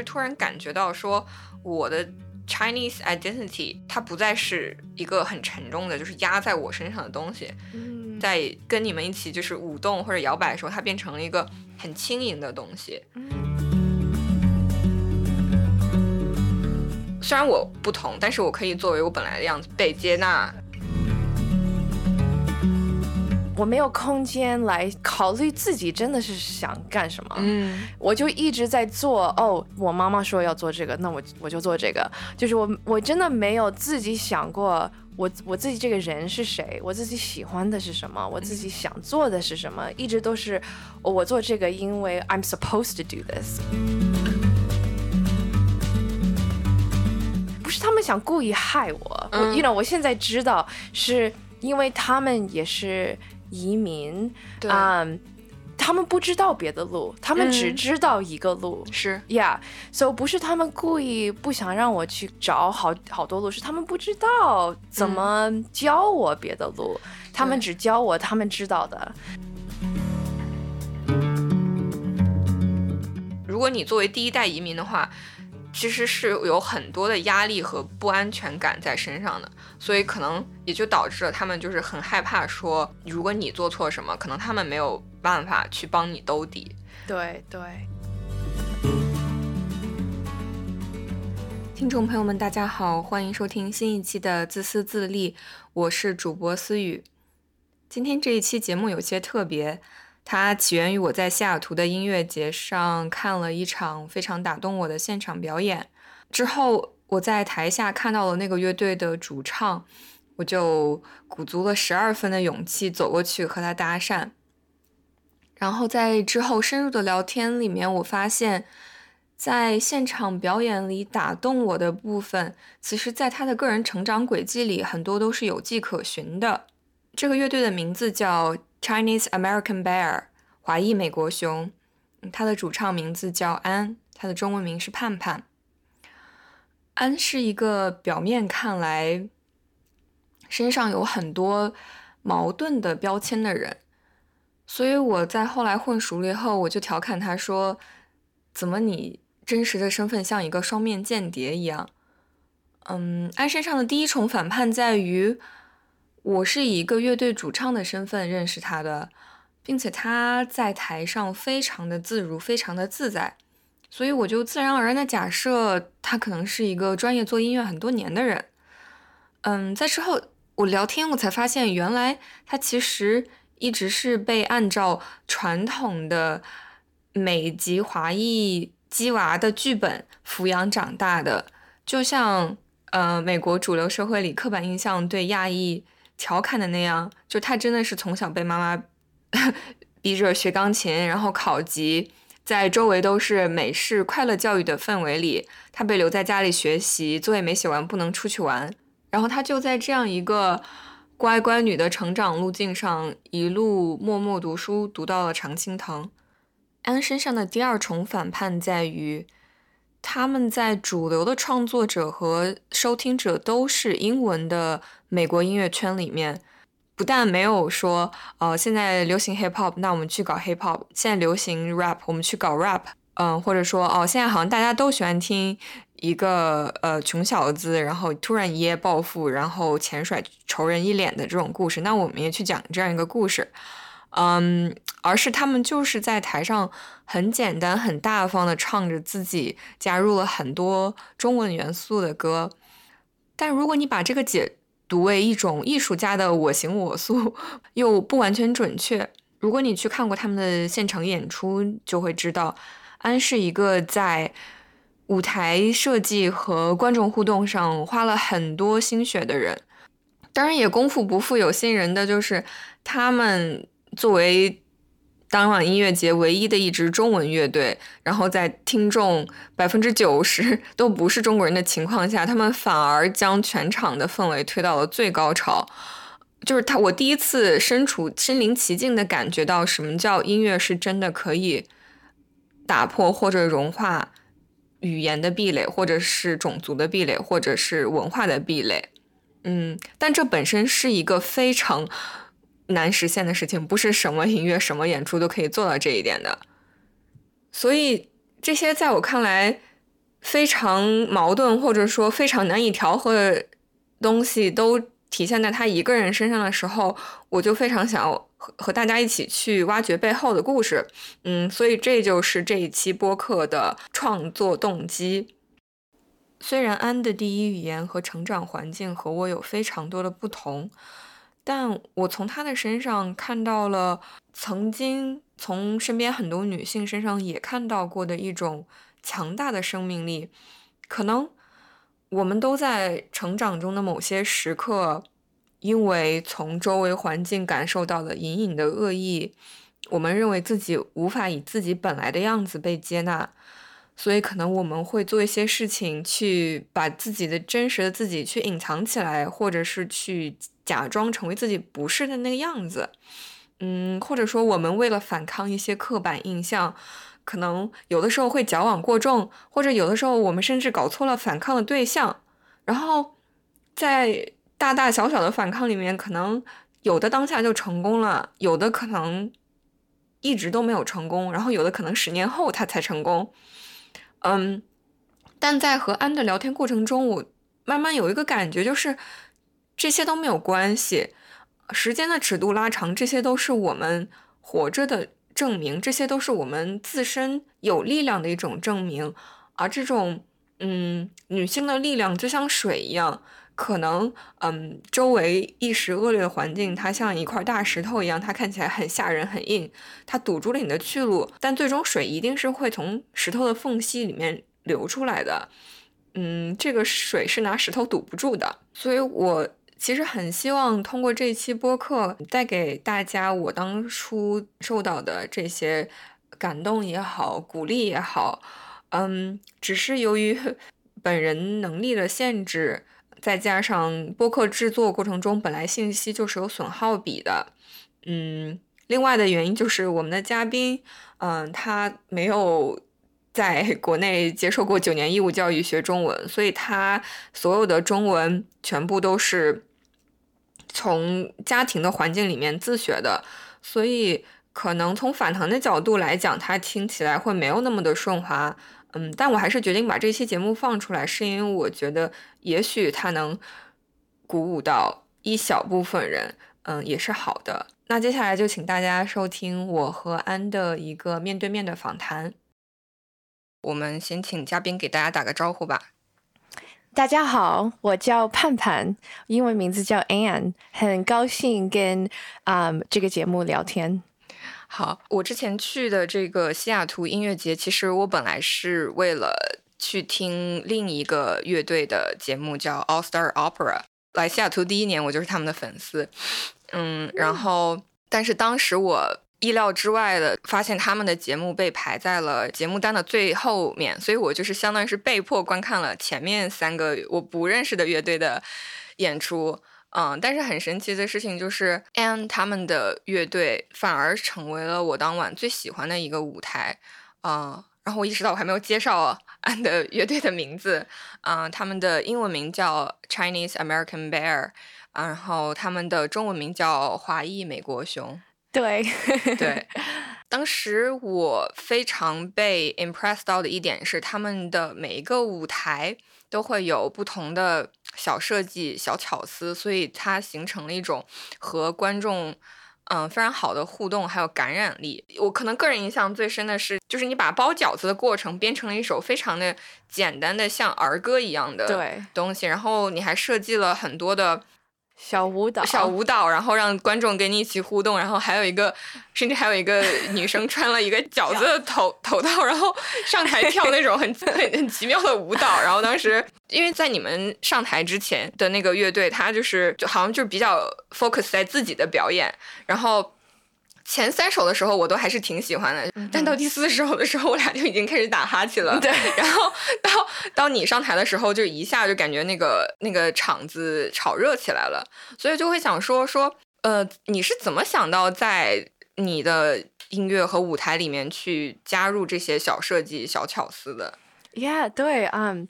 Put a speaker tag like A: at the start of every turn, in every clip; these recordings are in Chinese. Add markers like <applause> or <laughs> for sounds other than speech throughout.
A: 就是突然感觉到说我的 Chinese identity 它不再是一个很沉重的，就是压在我身上的东西，在跟你们一起就是舞动或者摇摆的时候，它变成了一个很轻盈的东西。虽然我不同，但是我可以作为我本来的样子被接纳。
B: 我没有空间来考虑自己真的是想干什么，
A: 嗯，
B: 我就一直在做。哦，我妈妈说要做这个，那我我就做这个。就是我我真的没有自己想过，我我自己这个人是谁，我自己喜欢的是什么，我自己想做的是什么，一直都是我做这个，因为 I'm supposed to do this。不是他们想故意害我，我，you know，我现在知道是因为他们也是。移民，啊，他们不知道别的路，他们只知道一个路，
A: 是
B: 呀 so 不是他们故意不想让我去找好好多路，是他们不知道怎么教我别的路，他们只教我他们知道的。
A: 如果你作为第一代移民的话。其实是有很多的压力和不安全感在身上的，所以可能也就导致了他们就是很害怕说，如果你做错什么，可能他们没有办法去帮你兜底。
B: 对对。
A: 听众朋友们，大家好，欢迎收听新一期的自私自利，我是主播思雨。今天这一期节目有些特别。它起源于我在西雅图的音乐节上看了一场非常打动我的现场表演，之后我在台下看到了那个乐队的主唱，我就鼓足了十二分的勇气走过去和他搭讪。然后在之后深入的聊天里面，我发现，在现场表演里打动我的部分，其实在他的个人成长轨迹里很多都是有迹可循的。这个乐队的名字叫。Chinese American Bear，华裔美国熊，他的主唱名字叫安，他的中文名是盼盼。安是一个表面看来身上有很多矛盾的标签的人，所以我在后来混熟了以后，我就调侃他说：“怎么你真实的身份像一个双面间谍一样？”嗯，安身上的第一重反叛在于。我是以一个乐队主唱的身份认识他的，并且他在台上非常的自如，非常的自在，所以我就自然而然的假设他可能是一个专业做音乐很多年的人。嗯，在之后我聊天，我才发现原来他其实一直是被按照传统的美籍华裔鸡娃的剧本抚养长大的，就像呃美国主流社会里刻板印象对亚裔。调侃的那样，就他真的是从小被妈妈 <laughs> 逼着学钢琴，然后考级，在周围都是美式快乐教育的氛围里，他被留在家里学习，作业没写完不能出去玩，然后他就在这样一个乖乖女的成长路径上，一路默默读书，读到了常青藤。安身上的第二重反叛在于。他们在主流的创作者和收听者都是英文的美国音乐圈里面，不但没有说，呃，现在流行 hip hop，那我们去搞 hip hop；现在流行 rap，我们去搞 rap。嗯，或者说，哦，现在好像大家都喜欢听一个呃穷小子，然后突然一夜暴富，然后钱甩仇人一脸的这种故事，那我们也去讲这样一个故事。嗯，而是他们就是在台上很简单、很大方的唱着自己加入了很多中文元素的歌。但如果你把这个解读为一种艺术家的我行我素，又不完全准确。如果你去看过他们的现场演出，就会知道，安是一个在舞台设计和观众互动上花了很多心血的人。当然，也功夫不负有心人的就是他们。作为当晚音乐节唯一的一支中文乐队，然后在听众百分之九十 <laughs> 都不是中国人的情况下，他们反而将全场的氛围推到了最高潮。就是他，我第一次身处身临其境的感觉到什么叫音乐是真的可以打破或者融化语言的壁垒，或者是种族的壁垒，或者是文化的壁垒。嗯，但这本身是一个非常。难实现的事情，不是什么音乐、什么演出都可以做到这一点的。所以，这些在我看来非常矛盾或者说非常难以调和的东西都体现在他一个人身上的时候，我就非常想要和和大家一起去挖掘背后的故事。嗯，所以这就是这一期播客的创作动机。虽然安的第一语言和成长环境和我有非常多的不同，但我从他的身上看到了曾经从身边很多女性身上也看到过的一种强大的生命力。可能我们都在成长中的某些时刻，因为从周围环境感受到了隐隐的恶意，我们认为自己无法以自己本来的样子被接纳。所以可能我们会做一些事情，去把自己的真实的自己去隐藏起来，或者是去假装成为自己不是的那个样子。嗯，或者说我们为了反抗一些刻板印象，可能有的时候会矫枉过正，或者有的时候我们甚至搞错了反抗的对象。然后在大大小小的反抗里面，可能有的当下就成功了，有的可能一直都没有成功，然后有的可能十年后他才成功。嗯，但在和安的聊天过程中，我慢慢有一个感觉，就是这些都没有关系。时间的尺度拉长，这些都是我们活着的证明，这些都是我们自身有力量的一种证明。而这种，嗯，女性的力量就像水一样。可能，嗯，周围一时恶劣的环境，它像一块大石头一样，它看起来很吓人、很硬，它堵住了你的去路。但最终水一定是会从石头的缝隙里面流出来的。嗯，这个水是拿石头堵不住的。所以我其实很希望通过这期播客，带给大家我当初受到的这些感动也好，鼓励也好。嗯，只是由于 <laughs> 本人能力的限制。再加上播客制作过程中本来信息就是有损耗比的，嗯，另外的原因就是我们的嘉宾，嗯，他没有在国内接受过九年义务教育学中文，所以他所有的中文全部都是从家庭的环境里面自学的，所以可能从反弹的角度来讲，他听起来会没有那么的顺滑。嗯，但我还是决定把这期节目放出来，是因为我觉得也许它能鼓舞到一小部分人，嗯，也是好的。那接下来就请大家收听我和安的一个面对面的访谈。我们先请嘉宾给大家打个招呼吧。
B: 大家好，我叫盼盼，英文名字叫 Anne，很高兴跟啊这个节目聊天。
A: 好，我之前去的这个西雅图音乐节，其实我本来是为了去听另一个乐队的节目，叫 All Star Opera。来西雅图第一年，我就是他们的粉丝。嗯，然后，但是当时我意料之外的发现，他们的节目被排在了节目单的最后面，所以我就是相当于是被迫观看了前面三个我不认识的乐队的演出。嗯，但是很神奇的事情就是，Anne 他们的乐队反而成为了我当晚最喜欢的一个舞台。嗯，然后我意识到我还没有介绍 <laughs> Anne 的乐队的名字。嗯，他们的英文名叫 Chinese American Bear，然后他们的中文名叫华裔美国熊。
B: 对，
A: 对。<laughs> 当时我非常被 impressed 到的一点是，他们的每一个舞台都会有不同的小设计、小巧思，所以它形成了一种和观众嗯非常好的互动，还有感染力。我可能个人印象最深的是，就是你把包饺子的过程编成了一首非常的简单的像儿歌一样的东西，然后你还设计了很多的。
B: 小舞蹈，
A: 小舞蹈，然后让观众跟你一起互动，然后还有一个，甚至还有一个 <laughs> 女生穿了一个饺子的头头套，然后上台跳那种很很很奇妙的舞蹈。然后当时，因为在你们上台之前的那个乐队，他就是就好像就是比较 focus 在自己的表演，然后。前三首的时候我都还是挺喜欢的，但到第四首的时候我俩就已经开始打哈欠了。
B: 对，
A: 然后到到你上台的时候，就一下就感觉那个那个场子炒热起来了，所以就会想说说，呃，你是怎么想到在你的音乐和舞台里面去加入这些小设计、小巧思的
B: ？Yeah，对，嗯，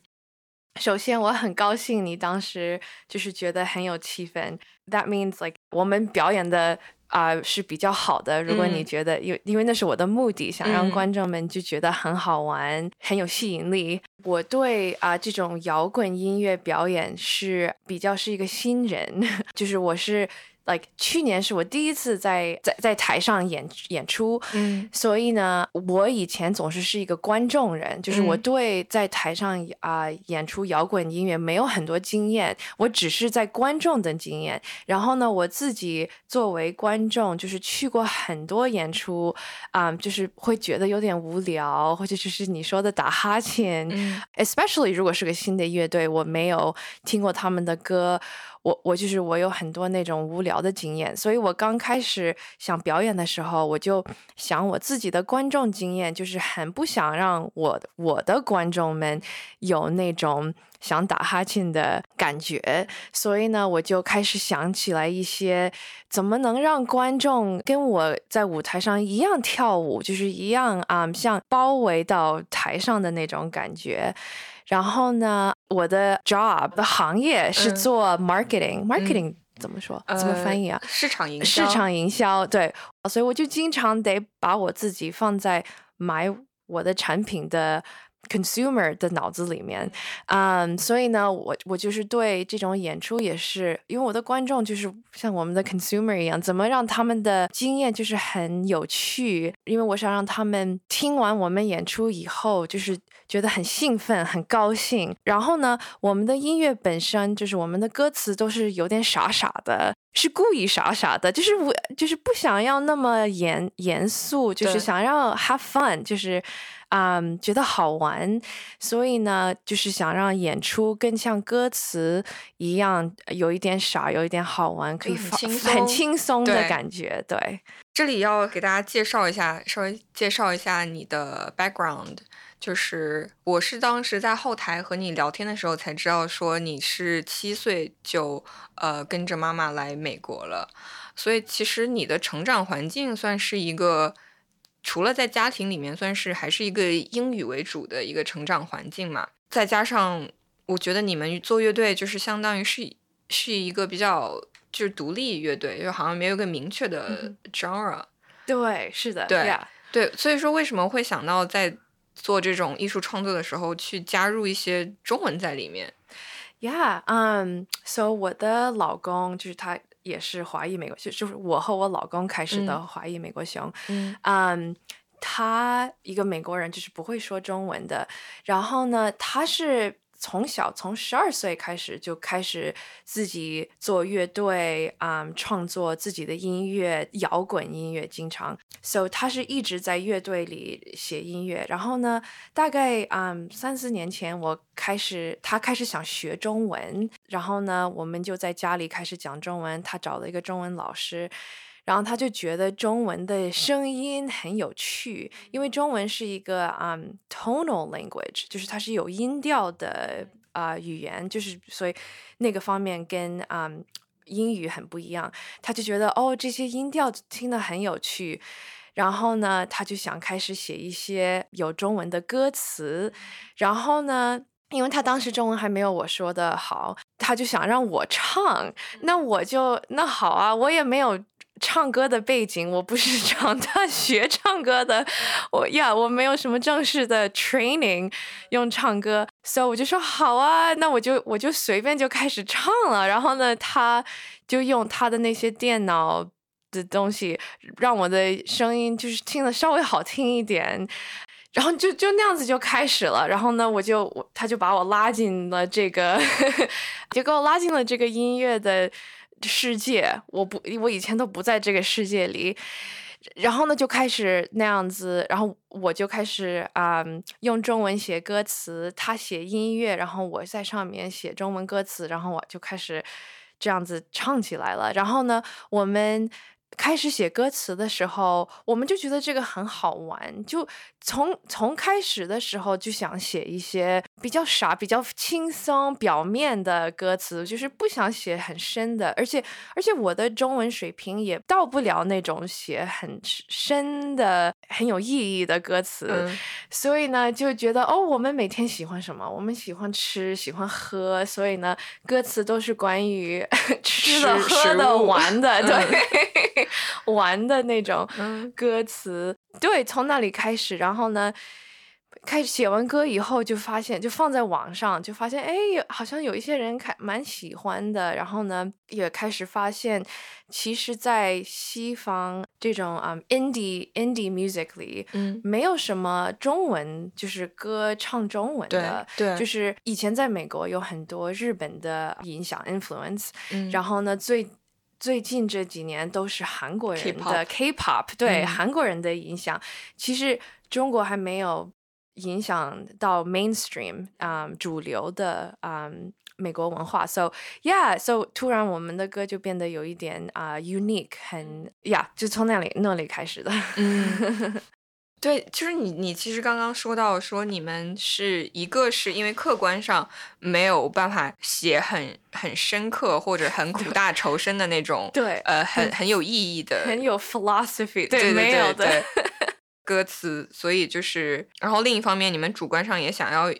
B: 首先我很高兴你当时就是觉得很有气氛，That means like 我们表演的。啊、是比较好的。如果你
A: 嗯
B: 觉得，因为因为那是我的目的，想让
A: 嗯
B: 观众们就觉得很好玩，很有吸引力。我对啊、这种摇滚音乐表演是比较是一个新人，<laughs> 就是我是 like 去年是我第一次在在在台上演演出，
A: 嗯。
B: 所以呢，我以前总是是一个观众人，就是我
A: 嗯
B: 对在台上啊、演出摇滚音乐没有很多经验，我只是在观众的经验。然后呢，我自己作为观众，就是去过很多演出，啊、就是会觉得有点无聊，或者就是你说的打哈欠，
A: 嗯。
B: especially 如果是个新的乐队，我没有听过他们的歌，我我就是我有很多那种无聊的经验，所以我刚开始想表演的时候，我就想我自己的观众经验，就是很不想让我我的观众们有那种想打哈欠的感觉，所以呢，我就开始想起来一些怎么能让观众跟我在舞台上一样跳舞，就是一样啊、像包围到台上的那种感觉。然后呢，我的 job 的行业是
A: 嗯
B: 做 marketing，marketing、怎么说？怎么翻译啊？
A: 呃市场营销市
B: 场营销，对，所以我就经常得把我自己放在买我的产品的 consumer 的脑子里面，嗯，所以呢，我我就是对这种演出也是，因为我的观众就是像我们的 consumer 一样，怎么让他们的经验就是很有趣，因为我想让他们听完我们演出以后，就是觉得很兴奋、很高兴。然后呢，我们的音乐本身就是我们的歌词都是有点傻傻的，是故意傻傻的，就是我就是不想要那么严严肃，就是想要 have fun，就是。嗯，觉得好玩，所以呢，就是想让演出更像歌词一样，有一点傻，有一点好玩，可以
A: 很轻
B: 很
A: 松
B: 轻松的感觉。对，
A: 这里要给大家介绍一下，稍微介绍一下你的 background。就是我是当时在后台和你聊天的时候才知道，说你是七岁就呃跟着妈妈来美国了，所以其实你的成长环境算是一个，除了在家庭里面，算是还是一个英语为主的一个成长环境嘛。再加上我觉得你们做乐队就是相当于是是一个比较就是独立乐队，就好像没有一个明确的 genre。
B: 对，是的，
A: 对
B: yeah
A: 对，所以说为什么会想到在做这种艺术创作的时候去加入一些中文在里面
B: ？Yeah，嗯、so 我的老公就是他也是华裔美国，就就是我和我老公开始的
A: 嗯。
B: 华裔美国熊，
A: 嗯。
B: 嗯，他一个美国人，就是不会说中文的。然后呢，他是从小从十二岁开始就开始自己做乐队，嗯，创作自己的音乐，摇滚音乐，经常。So 他是一直在乐队里写音乐。然后呢，大概嗯三四年前，我开始他开始想学中文，然后呢，我们就在家里开始讲中文。他找了一个中文老师。然后他就觉得中文的声音很有趣，因为中文是一个嗯、tonal language，就是它是有音调的啊、语言，就是所以那个方面跟嗯、英语很不一样。他就觉得哦，这些音调听得很有趣。然后呢，他就想开始写一些有中文的歌词。然后呢，因为他当时中文还没有我说的好，他就想让我唱。那我就那好啊，我也没有唱歌的背景，我不是 <laughs> 长大学唱歌的，我呀，我没有什么正式的 training 用唱歌，所以我就说好啊，那我就我就随便就开始唱了。然后呢，他就用他的那些电脑。的东西让我的声音就是听得稍微好听一点，然后就就那样子就开始了。然后呢，我就我他就把我拉进了这个，<laughs> 就给我拉进了这个音乐的世界。我不，我以前都不在这个世界里。然后呢，就开始那样子，然后我就开始啊、嗯用中文写歌词，他写音乐，然后我在上面写中文歌词，然后我就开始这样子唱起来了。然后呢，我们开始写歌词的时候，我们就觉得这个很好玩，就从从开始的时候就想写一些比较傻、比较轻松、表面的歌词，就是不想写很深的，而且而且我的中文水平也到不了那种写很深的、很有意义的歌词。
A: 嗯
B: 所以呢就觉得哦，我们每天喜欢什么？我们喜欢吃，喜欢喝，所以呢，歌词都是关于 <laughs> 吃的、喝的、玩的，对，<laughs> 玩的那种歌词。对，从那里开始，然后呢？开始写完歌以后，就发现就放在网上，就发现哎，好像有一些人开蛮喜欢的。然后呢，也开始发现，其实，在西方这种啊，indie indie music 里，嗯，没有什么中文，就是歌唱中文的，
A: 对，
B: 就是以前在美国有很多日本的影响 influence，然后呢，最最近这几年都是韩国人的 K-pop，对，韩国人的影响，其实中国还没有。影响到 mainstream 啊主流的啊美国文化，so yeah，so 突然我们的歌就变得有一点啊 unique，很呀，就从那里那里开始的。
A: 嗯，<laughs> 对，就是你你其实刚刚说到说你们是一个是因为客观上没有办法写很很深刻或者很苦大仇深的那种，<laughs>
B: 对，
A: 呃，很很有意义的，
B: 很有 philosophy，
A: 对，
B: 没有的。<laughs>
A: 歌词，所以就是，然后另一方面，你们主观上也想要，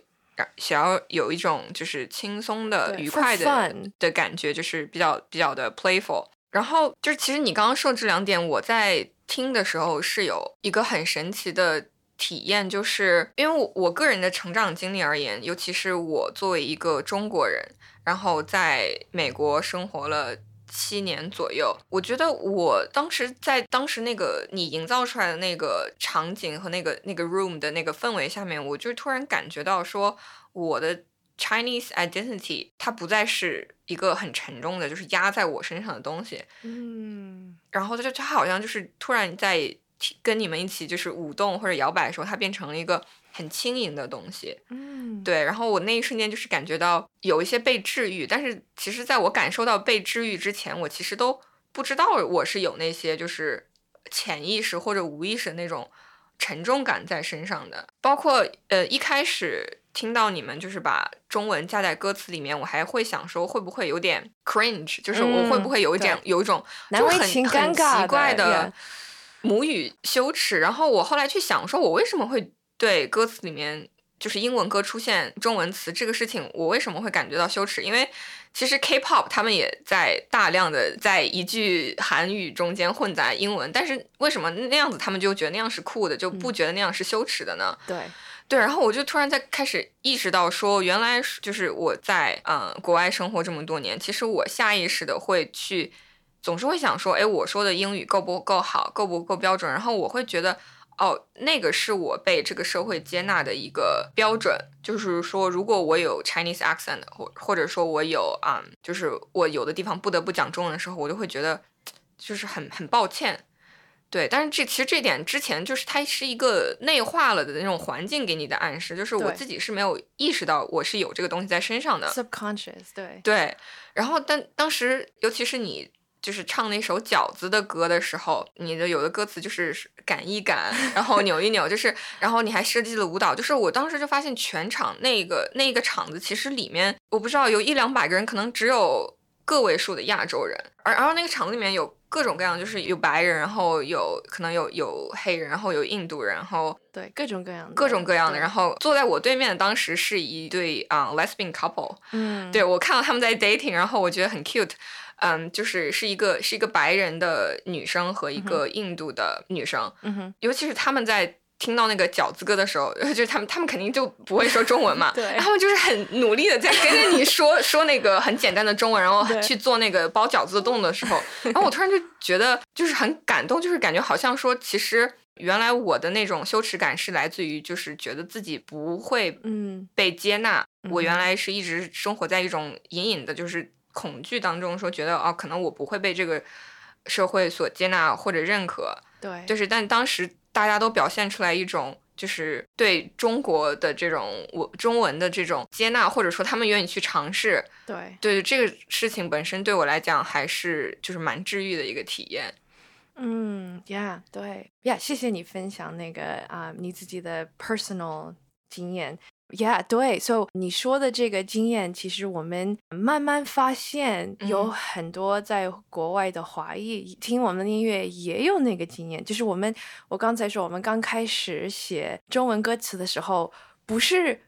A: 想要有一种就是轻松的、愉快的的感觉，就是比较比较的 playful。然后就是，其实你刚刚说这两点，我在听的时候是有一个很神奇的体验，就是因为我我个人的成长经历而言，尤其是我作为一个中国人，然后在美国生活了。七年左右，我觉得我当时在当时那个你营造出来的那个场景和那个那个 room 的那个氛围下面，我就突然感觉到说，我的 Chinese identity 它不再是一个很沉重的，就是压在我身上的东西。
B: 嗯，
A: 然后它就他好像就是突然在跟你们一起就是舞动或者摇摆的时候，它变成了一个。很轻盈的东西，
B: 嗯，
A: 对。然后我那一瞬间就是感觉到有一些被治愈，但是其实在我感受到被治愈之前，我其实都不知道我是有那些就是潜意识或者无意识的那种沉重感在身上的。包括呃一开始听到你们就是把中文加在歌词里面，我还会想说会不会有点 cringe，就是我会不会有一点有一种就很很奇怪的母语羞耻。然后我后来去想说，我为什么会。对歌词里面就是英文歌出现中文词这个事情，我为什么会感觉到羞耻？因为其实 K-pop 他们也在大量的在一句韩语中间混杂英文，但是为什么那样子他们就觉得那样是酷的，就不觉得那样是羞耻的呢？
B: 对
A: 对，然后我就突然在开始意识到说，原来就是我在嗯国外生活这么多年，其实我下意识的会去总是会想说，哎，我说的英语够不够好，够不够标准？然后我会觉得。哦，那个是我被这个社会接纳的一个标准，就是说，如果我有 Chinese accent，或或者说我有啊，就是我有的地方不得不讲中文的时候，我就会觉得就是很很抱歉，对。但是这其实这点之前就是它是一个内化了的那种环境给你的暗示，就是我自己是没有意识到我是有这个东西在身上的
B: subconscious，对
A: 对。然后但当时尤其是你。就是唱那首饺子的歌的时候，你的有的歌词就是赶一赶，然后扭一扭，就是然后你还设计了舞蹈，就是我当时就发现全场那个那个场子其实里面我不知道有一两百个人，可能只有个位数的亚洲人，而然后那个场子里面有各种各样，就是有白人，然后有可能有有黑人，然后有印度人，然后
B: 对各种各样的
A: 各种各样的，然后坐在我对面的当时是一对啊 lesbian couple，
B: 嗯，
A: 对我看到他们在 dating，然后我觉得很 cute。嗯，就是是一个是一个白人的女生和一个印度的女生，
B: 嗯哼，
A: 尤其是他们在听到那个饺子歌的时候，<laughs> 就是他们他们肯定就不会说中文嘛，<laughs>
B: 对，
A: 他们就是很努力的在跟着你说 <laughs> 说那个很简单的中文，然后去做那个包饺子的动作的时候，然后我突然就觉得就是很感动，就是感觉好像说其实原来我的那种羞耻感是来自于就是觉得自己不会
B: 嗯。
A: 被接纳，我原来是一直生活在一种隐隐的就是。恐惧当中说，觉得哦，可能我不会被这个社会所接纳或者认可。
B: 对，
A: 就是，但当时大家都表现出来一种，就是对中国的这种我中文的这种接纳，或者说他们愿意去尝试。
B: 对，
A: 对这个事情本身对我来讲还是就是蛮治愈的一个体验。
B: 嗯，Yeah，对，Yeah，谢谢你分享那个啊，你自己的 personal 经验。Yeah，对，So 你说的这个经验，其实我们慢慢发现，有
A: 嗯。
B: 很多在国外的华裔听我们的音乐也有那个经验。就是我们，我刚才说，我们刚开始写中文歌词的时候，不是，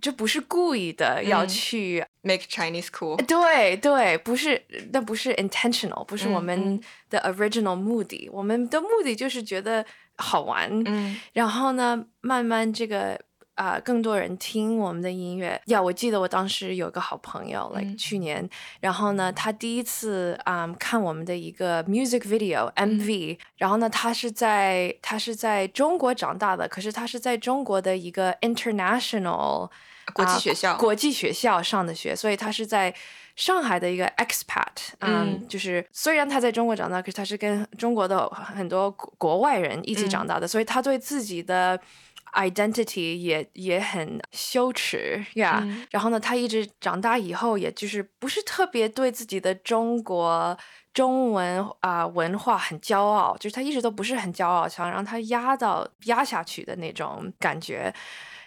B: 这不是故意的要
A: 嗯
B: 去
A: ，Make Chinese cool。
B: 对对，不是，那不是 intentional，不是我
A: 嗯
B: 们
A: 嗯。
B: 的 original 目的，我们的目的就是觉得好玩，
A: 嗯。
B: 然后呢，慢慢这个啊、更多人听我们的音乐。呀、我记得我当时有个好朋友，like、
A: 嗯。
B: 去年，然后呢，他第一次啊、看我们的一个 music video
A: 嗯。
B: MV，、然后呢，他是在他是在中国长大的，可是他是在中国的一个 international
A: 国际
B: 啊
A: 学校。
B: 国际学校上的学，所以他是在上海的一个 expat，嗯，
A: 嗯。
B: 就是虽然他在中国长大，可是他是跟中国的很多国国外人一起
A: 嗯。
B: 长大的，所以他对自己的 identity 也也很羞耻呀。
A: 嗯
B: 然后呢，他一直长大以后，也就是不是特别对自己的中国。中文啊、文化很骄傲，就是他一直都不是很骄傲，想让他压到压下去的那种感觉。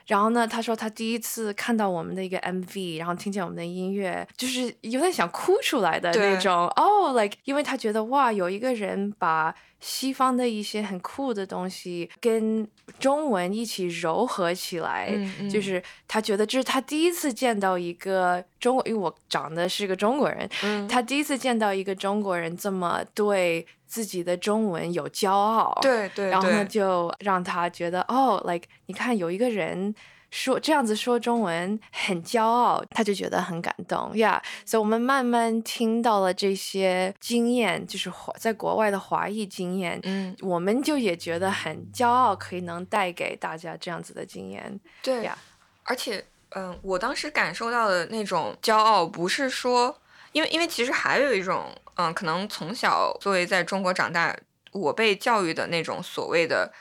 B: 然后呢，他说他第一次看到我们的一个 MV，然后听见我们的音乐，就是有点想哭出来的那种。哦、l i k e 因为他觉得哇，有一个人把西方的一些很酷的东西跟中文一起糅合起来，
A: 嗯嗯
B: 就是他觉得这是他第一次见到一个中国，因为我长得是个中国人，
A: 嗯，
B: 他第一次见到一个中国人这么对自己的中文有骄傲。
A: 对对
B: 然后呢，就让他觉得哦，like 你看有一个人说这样子说中文很骄傲，他就觉得很感动呀。所以我们慢慢听到了这些经验，就是华在国外的华裔经验，
A: 嗯
B: 我们就也觉得很骄傲，可以能带给大家这样子的经验
A: 对
B: 呀。
A: 而且，嗯，我当时感受到的那种骄傲，不是说，因为因为其实还有一种，嗯，可能从小作为在中国长大，我被教育的那种所谓的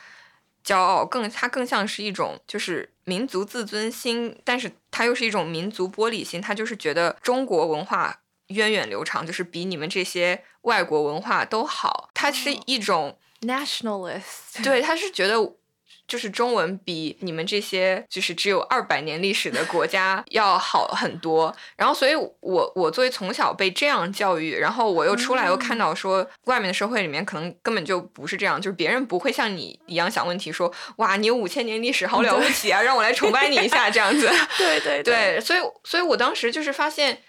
A: 骄傲，更它更像是一种就是民族自尊心，但是它又是一种民族玻璃心，它就是觉得中国文化源远流长，就是比你们这些外国文化都好，它是
B: 哦
A: 一种。
B: Nationalist，
A: 对，他是觉得就是中文比你们这些就是只有二百年历史的国家 <laughs> 要好很多。然后，所以我我作为从小被这样教育，然后我又出来又看到说外面的社会里面可能根本就不是这样，就是别人不会像你一样想问题，说哇你有五千年历史，好了不起啊，让我来崇拜你一下这样子。<laughs>
B: 对 <laughs> 对
A: 对，所以所以我当时就是发现。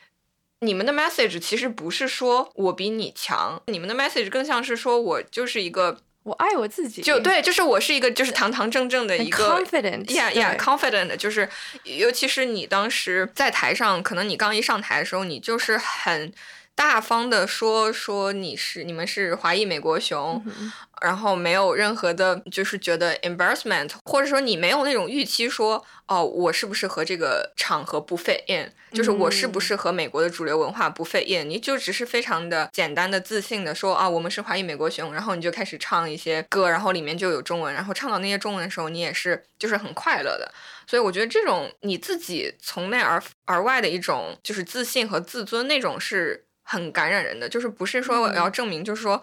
A: 你们的 message 其实不是说我比你强，你们的 message 更像是说我就是一个
B: 我爱我自己，
A: 就对，就是我是一个就是堂堂正正的一个
B: confident，，yeah
A: yeah confident，就是尤其是你当时在台上，可能你刚一上台的时候，你就是很大方的说说你是你们是华裔美国熊，
B: 嗯
A: 然后没有任何的，就是觉得 embarrassment，或者说你没有那种预期说，哦，我是不是和这个场合不 fit in，就是我是不
B: 嗯。
A: 是和美国的主流文化不 fit in，、你就只是非常的简单的自信的说啊，我们是华裔美国熊，然后你就开始唱一些歌，然后里面就有中文，然后唱到那些中文的时候，你也是就是很快乐的。所以我觉得这种你自己从内而而外的一种就是自信和自尊，那种是很感染人的，就是不是说我要证明，就是说。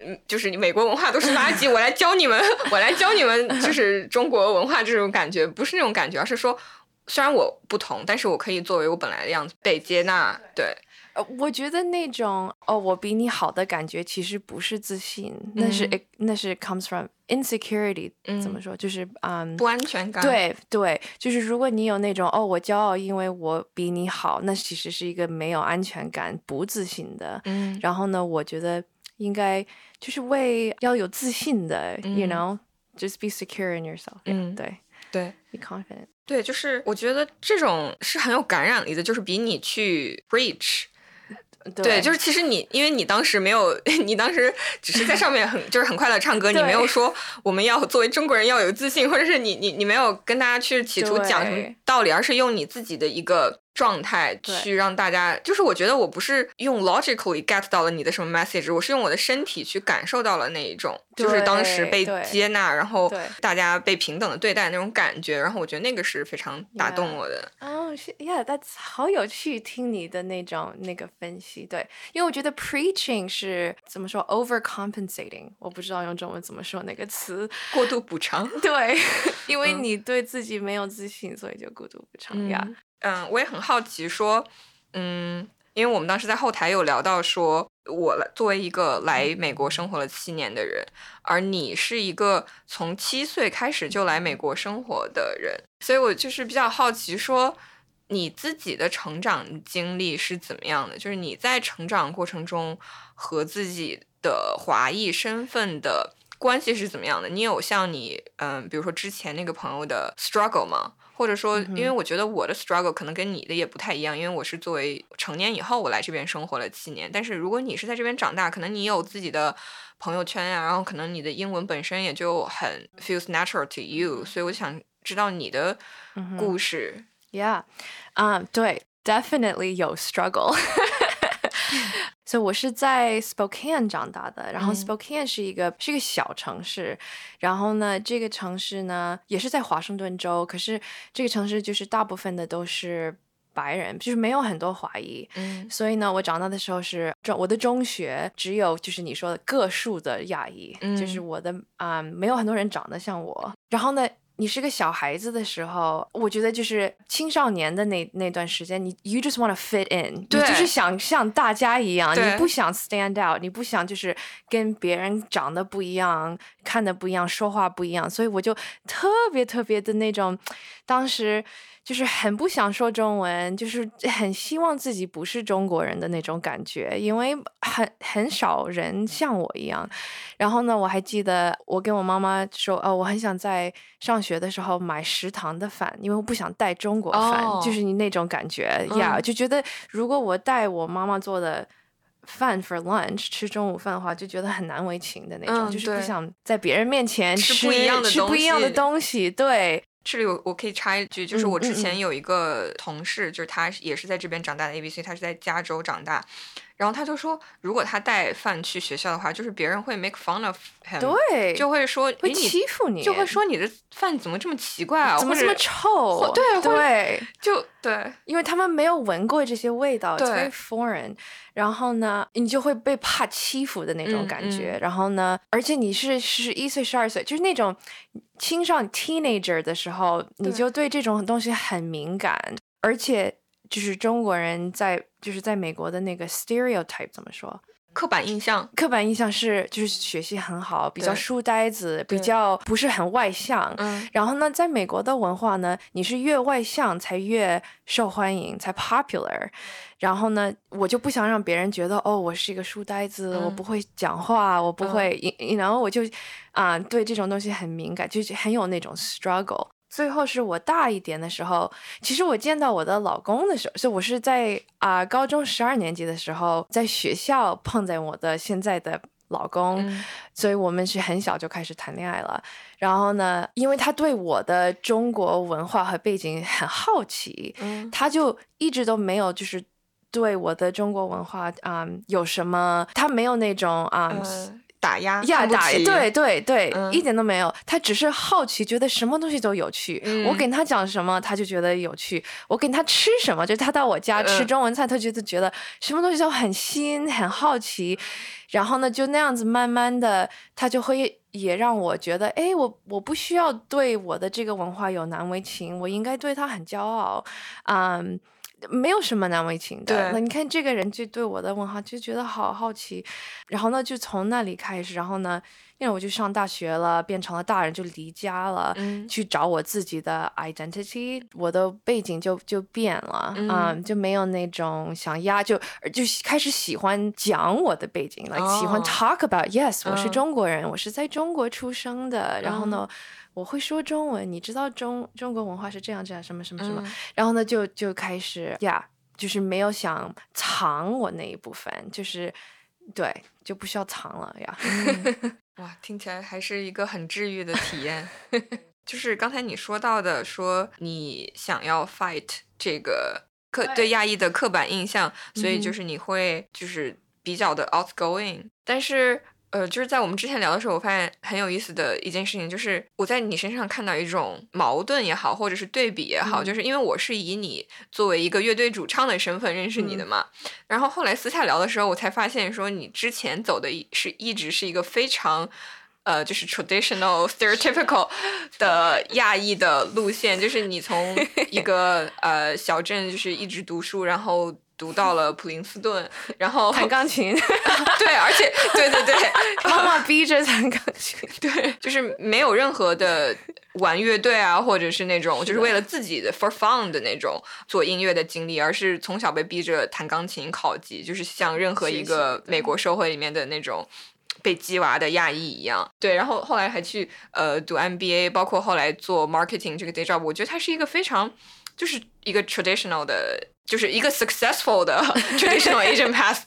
A: 嗯，就是美国文化都是垃圾，我来教你们，我来教你们，<laughs> 就是中国文化这种感觉，不是那种感觉，而是说，虽然我不同，但是我可以作为我本来的样子被接纳。对，
B: 呃，我觉得那种哦，我比你好的感觉其实不是自信，那是、
A: 嗯
B: 那是 comes from insecurity，、怎么
A: 嗯
B: 说？就是嗯。
A: 不安全感。，
B: 对对，就是如果你有那种哦，我骄傲，因为我比你好，那其实是一个没有安全感、不自信的。
A: 嗯
B: 然后呢，我觉得应该就是为要有自信的、y o u
A: 嗯
B: know，just be secure in yourself、
A: 嗯
B: 对
A: 对
B: ，be confident。
A: 对，就是我觉得这种是很有感染力的，就是比你去 preach。对，就是其实你，因为你当时没有，<laughs> 你当时只是在上面很就是很快乐唱歌，你没有说我们要作为中国人要有自信，或者是你你你没有跟大家去企图讲什么道理，而是用你自己的一个状态去让大家，就是我觉得我不是用 logically get 到了你的什么 message，我是用我的身体去感受到了那一种，就是当时被接纳，然后大家被平等的对待那种感觉，然后我觉得那个是非常打动我的。
B: 哦哦，是，Yeah，that's 好有趣，听你的那种那个分析，对，因为我觉得 preaching 是怎么说 overcompensating，我不知道用中文怎么说那个词，
A: 过度补偿，<laughs>
B: 对，<laughs> 因为你对自己没有自信，所以就过度补偿呀。
A: 嗯，嗯我也很好奇，说，嗯，因为我们当时在后台有聊到，说我作为一个来美国生活了七年的人，而你是一个从七岁开始就来美国生活的人，所以我就是比较好奇，说你自己的成长经历是怎么样的？就是你在成长过程中和自己的华裔身份的关系是怎么样的？你有像你，嗯，比如说之前那个朋友的 struggle 吗？或者说，因为我觉得我的 struggle 可能跟你的也不太一样，因为我是作为成年以后我来这边生活了七年。但是如果你是在这边长大，可能你有自己的朋友圈呀，然后可能你的英文本身也就很 feels natural to you。所以我想知道你的故事。
B: Yeah，啊，对，definitely 有 struggle。<laughs> 所以我是在 Spokane 长大的，然后 Spokane 是一个是一个小城市，然后呢，这个城市呢也是在华盛顿州，可是这个城市就是大部分的都是白人，就是没有很多华裔，嗯，所以呢，我长大的时候是中我的中学只有就是你说的个数的亚裔，就是我的啊没有很多人长得像我，然后呢。你是个小孩子的时候，我觉得就是青少年的那那段时间，你 you just want to fit in，你就是想像大家一样，你不想 stand out，你不想就是跟别人长得不一样，看的不一样，说话不一样，所以我就特别特别的那种，当时。就是很不想说中文，就是很希望自己不是中国人的那种感觉，因为很很少人像我一样。然后呢，我还记得我跟我妈妈说，哦，我很想在上学的时候买食堂的饭，因为我不想带中国饭，就是你那种感觉呀，就觉得如果我带我妈妈做的饭 for lunch 吃中午饭的话，就觉得很难为情的那种，就是不想在别人面前吃
A: 不一样的
B: 吃不一样的东西，对。
A: 这里我我可以插一句，就是我之前有一个同事，就是他也是在这边长大的 A B C，他是在加州长大。然后他就说，如果他带饭去学校的话，就是别人会 make fun of him，
B: 对，
A: 就会说
B: 会欺负你，
A: 就会说你的饭怎么这么奇怪啊，
B: 怎么这么臭？
A: 对
B: 对，
A: 就对，
B: 因为他们没有闻过这些味道，very foreign。然后呢，你就会被怕欺负的那种感觉。然后呢，而且你是十一岁、十二岁，就是那种青少年 teenager 的时候，你就对这种东西很敏感，而且。就是中国人在就是在美国的那个 stereotype 怎么说？
A: 刻板印象。
B: 刻板印象是就是学习很好，比较书呆子，比较不是很外向。嗯。然后呢，在美国的文化呢，你是越外向才越受欢迎，才 popular。然后呢，我就不想让别人觉得哦，我是一个书呆子，我不会讲话，我不会，然后我就啊，对这种东西很敏感，就很有那种 struggle。最后是我大一点的时候，其实我见到我的老公的时候，是我是在啊高中十二年级的时候，在学校碰见我的现在的老公，所以我们是很小就开始谈恋爱了。然后呢，因为他对我的中国文化和背景很好奇，他就一直都没有就是对我的中国文化啊有什么，他没有那种啊。
A: 打压
B: 呀，打对对对，一点都没有。他只是好奇，觉得什么东西都有趣。我跟他讲什么，他就觉得有趣。我给他吃什么，就他到我家吃中文菜，他觉得觉得什么东西都很新，很好奇。然后呢，就那样子慢慢的，他就会也让我觉得，哎，我我不需要对我的这个文化有难为情，我应该对他很骄傲，嗯。没有什么难为情的。那你看这个人就对我的问号就觉得好好奇，然后呢就从那里开始，然后呢，因为我就上大学了，变成了大人，就离家了，去找我自己的 identity，我的背景就就变了，嗯，就没有那种想压，就就开始喜欢讲我的背景，了喜欢 talk about，yes，我是中国人，我是在中国出生的，然后呢。我会说中文，你知道中中国文化是这样这样什么什么什么，然后呢就就开始呀，就是没有想藏我那一部分，就是对就不需要藏了呀。
A: 哇，听起来还是一个很治愈的体验。<laughs> 就是刚才你说到的，说你想要 fight 这个刻对亚裔的刻板印象，所以就是你会就是比较的 outgoing，但是。呃，就是在我们之前聊的时候，我发现很有意思的一件事情，就是我在你身上看到一种矛盾也好，或者是对比也好，
B: 嗯
A: 就是因为我是以你作为一个乐队主唱的身份认识你的
B: 嗯
A: 嘛，然后后来私下聊的时候，我才发现说你之前走的一是一直是一个非常。呃，就是 traditional <laughs> stereotypical 的 <laughs> 亚裔的路线，就是你从一个呃小镇，就是一直读书，然后读到了普林斯顿，然后
B: 弹钢琴，<laughs>
A: 对，而且对对对，<laughs>
B: 妈妈逼着弹钢琴。
A: 对，就是没有任何的玩乐队啊，或者是那种就是为了自己的 for fun 的那种做音乐的经历，而是从小被逼着弹钢琴、考级，就是像任何一个美国社会里面的那种。被鸡娃的亚裔一样，对，然后后来还去呃读 MBA，包括后来做 marketing 这个 day job，我觉得它是一个非常，就是一个 traditional 的，就是一个 successful 的 <laughs> traditional Asian path。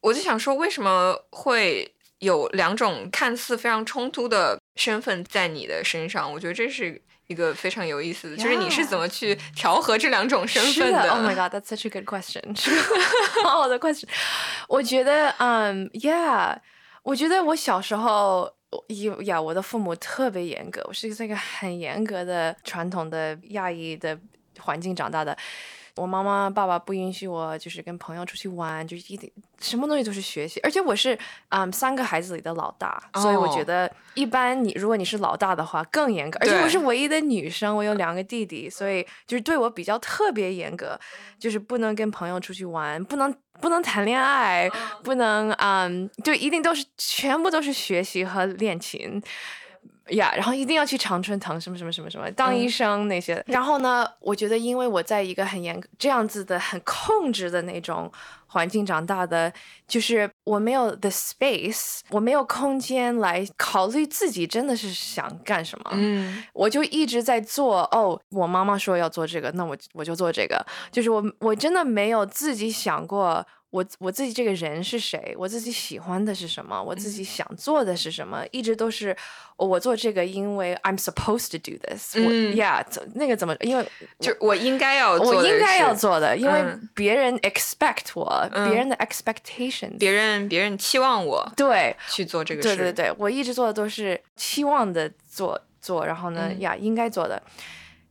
A: 我就想说，为什么会有两种看似非常冲突的身份在你的身上？我觉得这是一个非常有意思的，就是你是怎么去调和这两种身份
B: 是的，Oh my god, that's such a good question. 好的 question. 我觉得，嗯、yeah，我觉得我小时候。有呀，我的父母特别严格，我是在一个很严格的传统的亚裔的环境长大的。我妈妈、爸爸不允许我就是跟朋友出去玩，就是一定什么东西都是学习。而且我是嗯三个孩子里的老大，所以我觉
A: 哦
B: 得一般你如果你是老大的话更严格。而且我是唯一的女生，我有两个弟弟，所以就是对我比较特别严格，就是不能跟朋友出去玩，不能不能谈恋爱，不能嗯，就一定都是全部都是学习和练琴。呀然后一定要去常春藤什么什么什么什么当医
A: 嗯
B: 生那些。然后呢，我觉得因为我在一个很严这样子的很控制的那种环境长大的，就是我没有 the space，我没有空间来考虑自己真的是想干什么。
A: 嗯
B: 我就一直在做哦，我妈妈说要做这个，那我我就做这个。就是我我真的没有自己想过我我自己这个人是谁，我自己喜欢的是什么，我自己想做的是什么，一直都是、哦我做这个，因为 I'm supposed to do this 我。
A: 嗯
B: Yeah，怎那个怎么？因为
A: 就我应该要做的
B: 我应该要做的，因为
A: 嗯
B: 别人 expect 我，
A: 嗯
B: 别人的 expectations，
A: 别人别人期望我
B: 对。
A: 去做这个事，
B: 对对对，我一直做的都是期望的做做，然后呢，
A: 嗯
B: 呀，应该做的。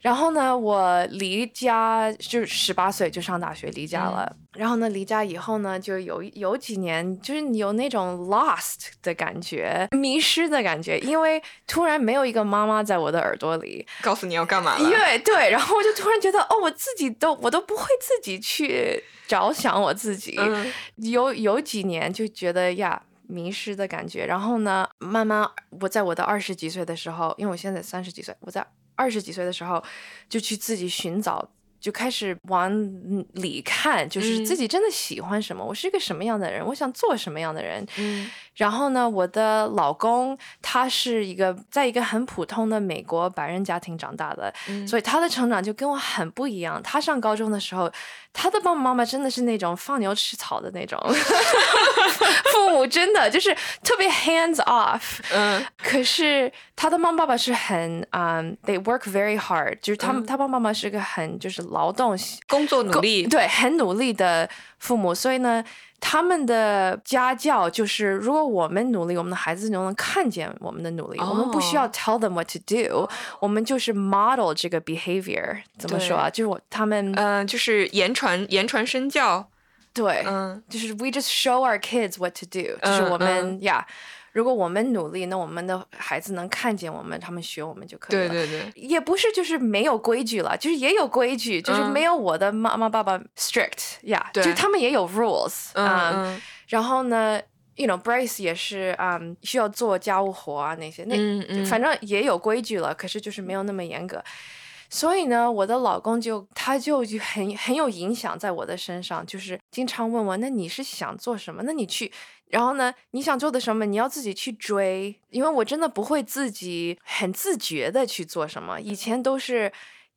B: 然后呢，我离家就是十八岁就上大学，离家了。然后呢，离家以后呢，就有有几年，就是你有那种 lost 的感觉，迷失的感觉，因为突然没有一个妈妈在我的耳朵里，
A: 告诉你要干嘛了，
B: 因为对，然后我就突然觉得，哦，我自己都我都不会自己去着想我自己，
A: 嗯
B: 有有几年就觉得呀。迷失的感觉，然后呢，慢慢我在我的二十几岁的时候，因为我现在三十几岁，我在二十几岁的时候就去自己寻找，就开始往里看，就是
A: 嗯。
B: 自己真的喜欢什么，我是一个什么样的人，我想做什么样的人，
A: 嗯
B: 然后呢，我的老公他是一个在一个很普通的美国白人家庭长大的，
A: 嗯。
B: 所以他的成长就跟我很不一样。他上高中的时候，他的爸爸妈妈真的是那种放牛吃草的那种，<laughs> 父母真的就是特别 hands off。
A: 嗯。
B: 可是他的妈妈爸爸是很嗯、t h e y work very hard，就是他们、
A: 嗯。
B: 他爸爸妈妈是个很就是劳动
A: 工作努力，
B: 对，很努力的父母，所以呢，他们的家教就是，如果我们努力，我们的孩子就能看见我们的努力，我们不需要
A: 哦
B: tell them what to do，我们就是 model 这个 behavior，怎么说啊？就是我他们、
A: 嗯、就是言传言传身教，
B: 对，
A: 嗯
B: 就是 we just show our kids what to do，就是
A: 嗯
B: 我们呀。如果我们努力，那我们的孩子能看见我们，他们学我们就可以了。
A: 对对对，
B: 也不是就是没有规矩了，就是也有规矩，就是
A: 嗯
B: 没有我的妈妈爸爸 strict 呀、
A: 对
B: 就他们也有 rules
A: 嗯
B: 然后呢，you know Bryce 也是嗯需要做家务活啊那些，那、
A: 嗯嗯
B: 反正也有规矩了，可是就是没有那么严格。所以呢，我的老公就他就就很很有影响在我的身上，就是经常问我，那你是想做什么？那你去，然后呢，你想做的什么，你要自己去追，因为我真的不会自己很自觉的去做什么，以前都是。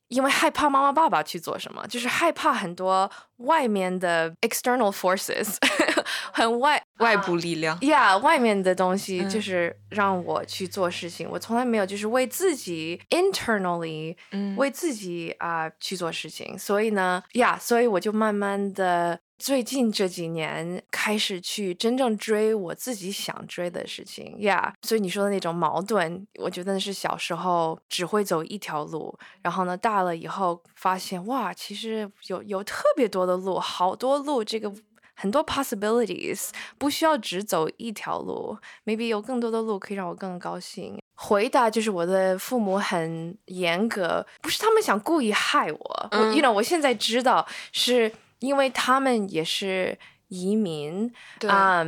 B: 因为害怕妈妈爸爸去做什么，就是害怕很多外面的 external forces，<laughs> 很外
A: 外部力量，
B: 呀外面的东西
A: 嗯。
B: 就是让我去做事情，我从来没有就是为自己 internally
A: 嗯。
B: 为自己啊、去做事情，所以呢呀，所以我就慢慢的最近这几年开始去真正追我自己想追的事情，Yeah。所以你说的那种矛盾，我觉得是小时候只会走一条路，然后呢，大了以后发现哇，其实有有特别多的路，好多路，这个很多 possibilities，不需要只走一条路，maybe 有更多的路可以让我更高兴。回答就是我的父母很严格，不是他们想故意害我，我，you know，我现在知道是。因为他们也是移民，
A: 啊，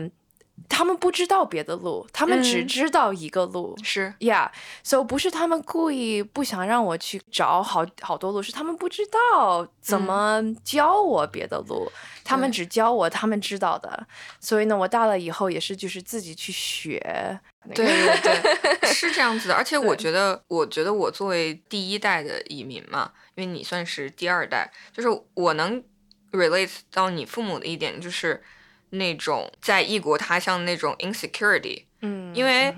B: 他们不知道别的路，他们只知道一个路，
A: 是
B: ，Yeah，so 不是他们故意不想让我去找好好多路，是他们不知道怎么教我别的路，他们只教我他们知道的，所以呢，我大了以后也是就是自己去学，
A: 对对对，是这样子的，而且我觉得，我觉得我作为第一代的移民嘛，因为你算是第二代，就是我能。Relate 到你父母的一点就是那种在异国他乡的那种 insecurity，
B: 嗯，
A: 因为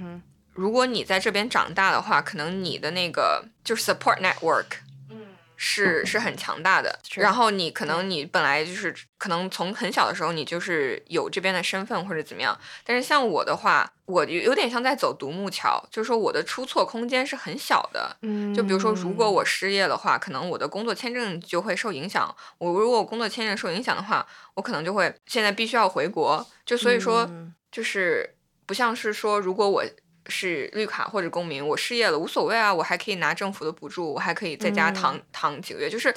A: 如果你在这边长大的话，可能你的那个就是 support network。是是很强大的，然后你可能你本来就是可能从很小的时候你就是有这边的身份或者怎么样，但是像我的话，我有点像在走独木桥，就是说我的出错空间是很小的。
B: 嗯，
A: 就比如说如果我失业的话，可能我的工作签证就会受影响。我如果工作签证受影响的话，我可能就会现在必须要回国。就所以说，就是不像是说如果我。是绿卡或者公民，我失业了无所谓啊，我还可以拿政府的补助，我还可以在家躺躺几个月。就是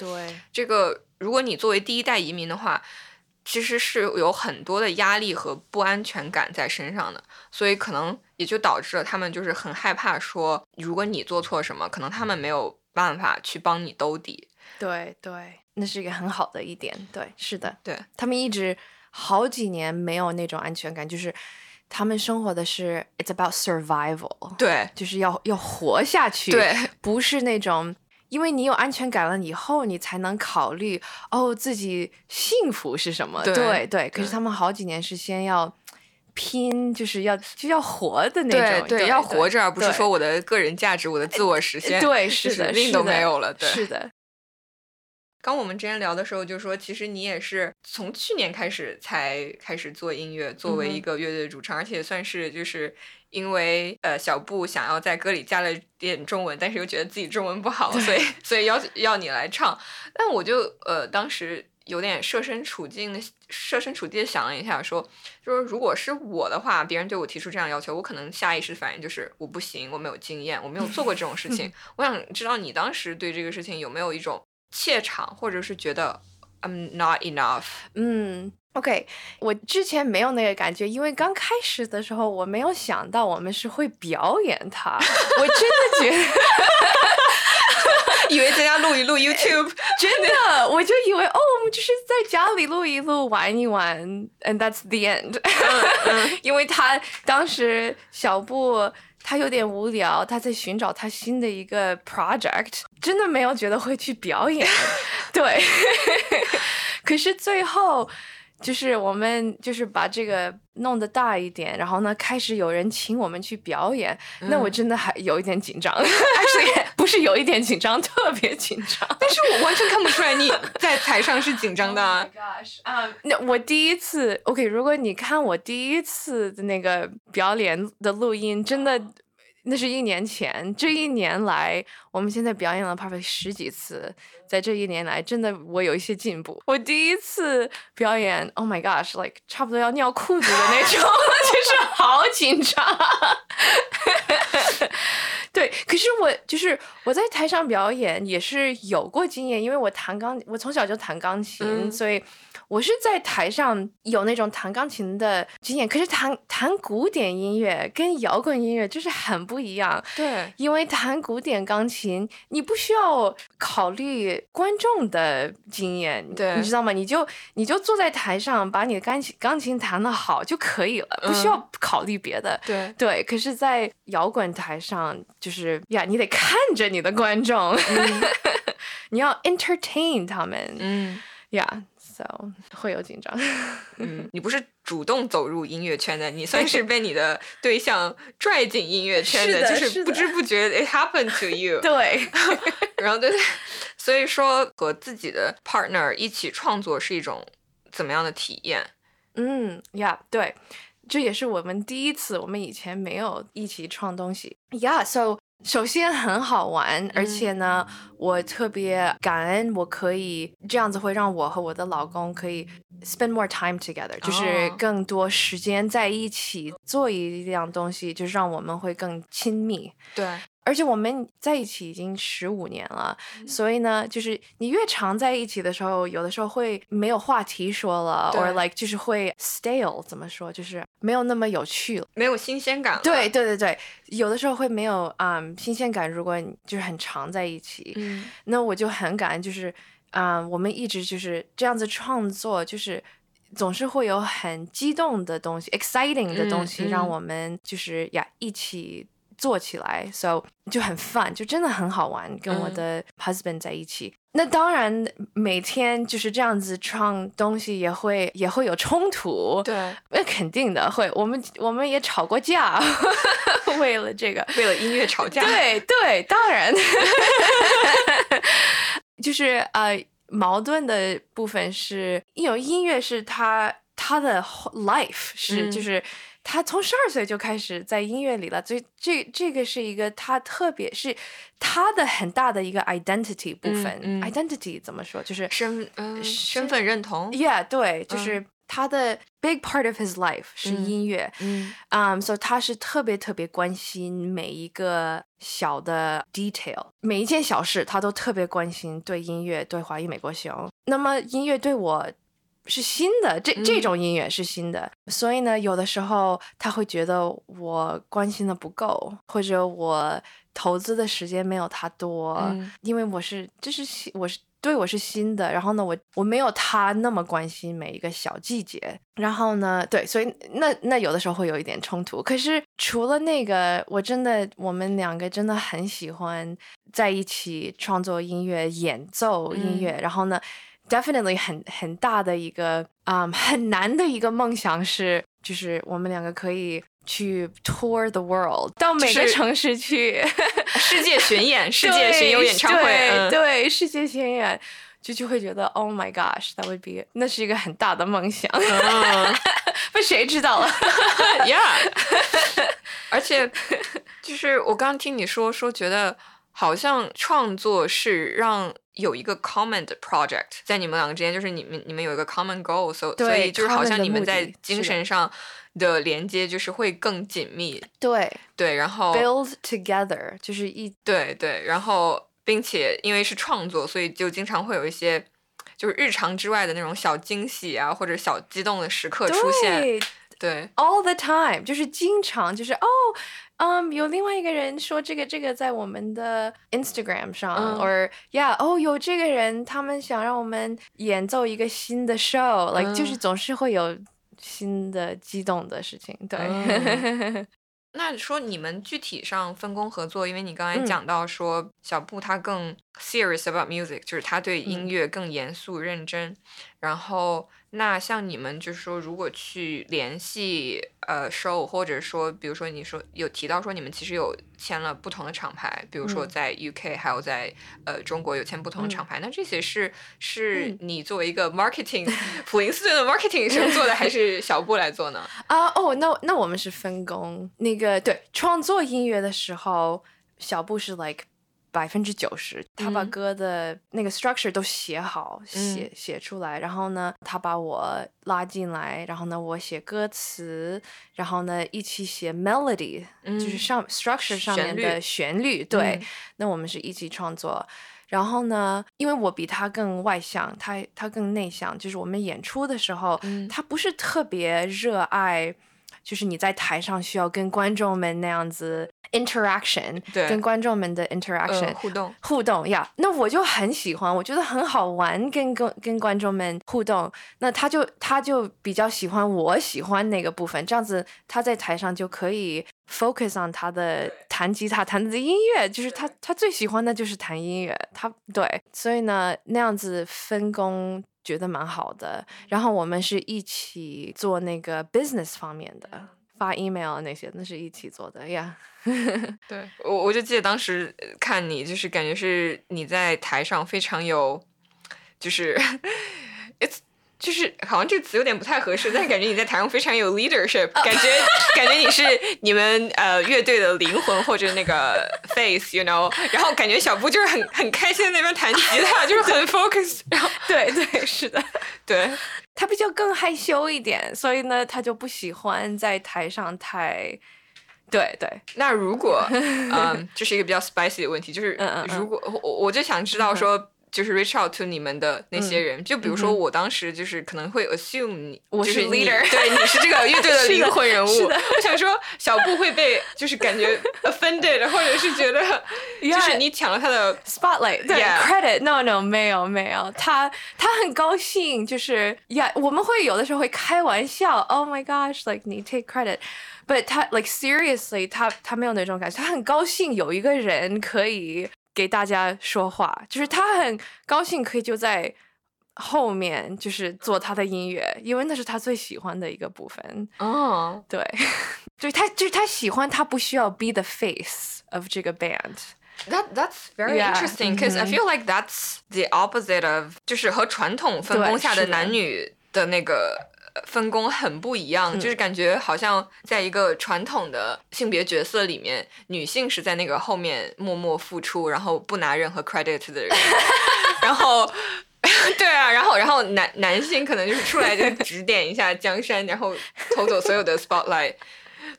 A: 这个，如果你作为第一代移民的话，其实是有很多的压力和不安全感在身上的，所以可能也就导致了他们就是很害怕说，如果你做错什么，可能他们没有办法去帮你兜底。
B: 对对，那是一个很好的一点。对，是的，
A: 对
B: 他们一直好几年没有那种安全感，就是。他们生活的是 "It's about survival"，
A: 对，
B: 就是要要活下去，
A: 对，
B: 不是那种，因为你有安全感了以后，你才能考虑哦自己幸福是什么，对。对。可是他们好几年是先要拼，就是要就要活的那
A: 种，对，要活着，而不是说我的个人价值、我的自我实现，
B: 对，是的，
A: 命都没有了，对，
B: 是的。
A: 刚我们之前聊的时候就说，其实你也是从去年开始才开始做音乐，作为一个乐队主唱，而且算是就是因为呃小布想要在歌里加了点中文，但是又觉得自己中文不好，所以所以要要你来唱。但我就呃当时有点设身处境的设身处地的想了一下，说就是如果是我的话，别人对我提出这样要求，我可能下意识反应就是我不行，我没有经验，我没有做过这种事情。<laughs> 我想知道你当时对这个事情有没有一种。怯场，或者是觉得 I'm not enough。
B: 嗯，OK，我之前没有那个感觉，因为刚开始的时候我没有想到我们是会表演它，我真的觉得，<laughs>
A: 以为在家录一录 <laughs> YouTube，
B: 真的，我就以为哦，我们就是在家里录一录，玩一玩，and that's the end。<laughs> 因为他当时小布。他有点无聊，他在寻找他新的一个 project，真的没有觉得会去表演，<laughs> 对。<laughs> 可是最后，就是我们就是把这个弄得大一点，然后呢，开始有人请我们去表演，那我真的还有一点紧张，<laughs> 还是不是有一点紧张，特别紧张。
A: 但是我完全看不出来你 <laughs> 在台上是紧张的。
B: Oh！啊，那我第一次，OK，如果你看我第一次的那个表演的录音，真的。那是一年前，这一年来，我们现在表演了 p e r f e c t 十几次，在这一年来，真的我有一些进步。我第一次表演，Oh my gosh，like 差不多要尿裤子的那种，<laughs> 就是好紧张。对，可是我就是我在台上表演也是有过经验，因为我弹钢，我从小就弹钢琴，所以。我是在台上有那种弹钢琴的经验，可是弹弹古典音乐跟摇滚音乐就是很不一样。
A: 对，
B: 因为弹古典钢琴，你不需要考虑观众的经验，
A: 对，
B: 你知道吗？你就你就坐在台上，把你的钢琴钢琴弹得好就可以了，不需要考虑别的。
A: 对
B: 对，可是，在摇滚台上，就是呀，你得看着你的观众，<laughs> 你要 entertain 他们。
A: 嗯，
B: 呀。会有紧张，
A: 嗯，你不是主动走入音乐圈的，你算是被你的对象拽进音乐圈
B: 的，
A: 就是不知不觉 it happened to you。<laughs>
B: 对，<laughs>
A: 然后对对，所以说和自己的 partner 一起创作是一种怎么样的体验？
B: 嗯呀，对，这也是我们第一次，我们以前没有一起创东西。Yeah，so 首先很好玩，而且呢，我特别感恩我可以这样子，会让我和我的老公可以 spend more time together，就是更多时间在一起做一样东西，就是让我们会更亲密。
A: 对。
B: 而且我们在一起已经十五年了，所以呢，就是你越常在一起的时候，有的时候会没有话题说了，or like 就是会 stale，怎么说，就是没有那么有趣了，
A: 没有新鲜感了。
B: 对对对对，有的时候会没有嗯新鲜感。如果你就是很常在一起，嗯，那我就很感恩，就是嗯，我们一直就是这样子创作，就是总是会有很激动的东西，exciting 的东西，让我们就是呀一起。做起来，so 就很 fun，就真的很好玩，跟我的 husband 在一起。那当然，每天就是这样子创东西，也会也会有冲突。
A: 对，
B: 那肯定的会。我们我们也吵过架，<laughs> 为了这个，<laughs>
A: 为了音乐吵架。<laughs>
B: 对对，当然，就是呃，矛盾的部分是，因为音乐是他他的 life 是就是。他从十二岁就开始在音乐里了，所以这这个是一个他特别是他的很大的一个 identity 部分。identity 怎么说？就是
A: 身嗯身份认同。
B: Yeah，对，就是他的 big part of his life 是音乐。嗯，嗯，所以他是特别特别关心每一个小的 detail，每一件小事他都特别关心。对音乐，对华裔美国熊。那么音乐对我。是新的，这这种音乐是新的，所以呢，有的时候他会觉得我关心的不够，或者我投资的时间没有他多，因为我是这是新，我是对我是新的，然后呢，我我没有他那么关心每一个小季节，然后呢，对，所以那那有的时候会有一点冲突。可是除了那个，我真的我们两个真的很喜欢在一起创作音乐、演奏音乐，然后呢。Definitely 很很大的一个啊，很难的一个梦想是，就是我们两个可以去 tour the world，到每个城市去 <laughs>
A: 世界巡演，世界巡游演唱会，
B: 对，世界巡演，就就会觉得 Oh my gosh，that would be，那是一个很大的梦想。<laughs> 被谁知道了？<laughs>
A: Yeah，而且就是我刚刚听你说说，觉得好像创作是让。有一个 common 的 project 在你们两个之间，就是你们你们有一个 common goal，所所以就是好像你们在精神上的连接就是会更紧密。
B: 对
A: 对，然后
B: build together 就是一
A: 对对，然后并且因为是创作，所以就经常会有一些就是日常之外的那种小惊喜啊，或者小激动的时刻出现。对
B: ，all the time 就是经常就是哦。嗯，有另外一个人说这个这个在我们的 Instagram 上，or yeah，哦，有这个人，他们想让我们演奏一个新的 show，like 就是总是会有新的激动的事情。对，<laughs>
A: 那说你们具体上分工合作，因为你刚才讲到说小布他更 serious about music，就是他对音乐更严肃认真，然后。那像你们就是说，如果去联系呃 show，或者说，比如说你说有提到说你们其实有签了不同的厂牌，比如说在 UK 还有在呃中国有签不同的厂牌，那这些是是你作为一个 marketing 普林斯顿的 marketing 生做的，还是小布来做呢？<laughs>
B: 啊哦，那那我们是分工，那个对创作音乐的时候，小布是 like。百分之九十，他把歌的那个 structure 都写好，写写出来，然后呢，他把我拉进来，然后呢，我写歌词，然后呢，一起写 melody，就是上 structure 上面的旋律，对，那我们是一起创作。然后呢，因为我比他更外向，他他更内向，就是我们演出的时候，他不是特别热爱。就是你在台上需要跟观众们那样子 interaction，
A: 对，
B: 跟观众们的 interaction
A: 互动
B: 互动呀，那我就很喜欢，我觉得很好玩，跟跟跟观众们互动。那他就他就比较喜欢我喜欢那个部分，这样子他在台上就可以 focus on 他的弹吉他弹的音乐，就是他他最喜欢的就是弹音乐，他对，所以呢那样子分工。觉得蛮好的，然后我们是一起做那个 business 方面的，发 email 那些，那是一起做的呀。<laughs>
A: 对，我我就记得当时看你，就是感觉是你在台上非常有，就是 <laughs> it's 就是好像这个词有点不太合适，但感觉你在台上非常有 <laughs> leadership，感觉感觉你是你们呃乐队的灵魂或者那个 <laughs> face，you know，然后感觉小布就是很很开心在那边弹 <laughs> 吉他，就是很 focus，然后
B: 对对是的，
A: 对。
B: 他比较更害羞一点，所以呢，他就不喜欢在台上太。对对，
A: 那如果嗯，这是一个比较 spicy 的问题，就是如果我我就想知道说。就是 reach out to 你们的那些人，就比如说我当时就是可能会 assume 你
B: 我
A: 是
B: leader，
A: 对，你是这个乐队的 <laughs> 灵魂人物。我想说小布会被就是感觉 offended，或者是觉得 <laughs> 就是你抢了他的
B: spotlight，对 credit，no no 没有没有，他他很高兴，就是呀，我们会有的时候会开玩笑，Oh my gosh，like 你 take credit，but 他 like seriously，他他没有那种感觉，他很高兴有一个人可以。给大家说话，就是他很高兴可以就在后面，就是做他的音乐，因为那是他最喜欢的一个部分。
A: 哦，
B: 对，对他就是他喜欢，他不需要 be the face of 这个 band。
A: That that's very interesting because I feel like that's the opposite of 就是和传统分工下的男女的那个。分工很不一样，就是感觉好像在一个传统的性别角色里面，女性是在那个后面默默付出，然后不拿任何 credit 的人，<laughs> 然后，对啊，然后然后男男性可能就是出来就指点一下江山，然后偷走所有的 spotlight。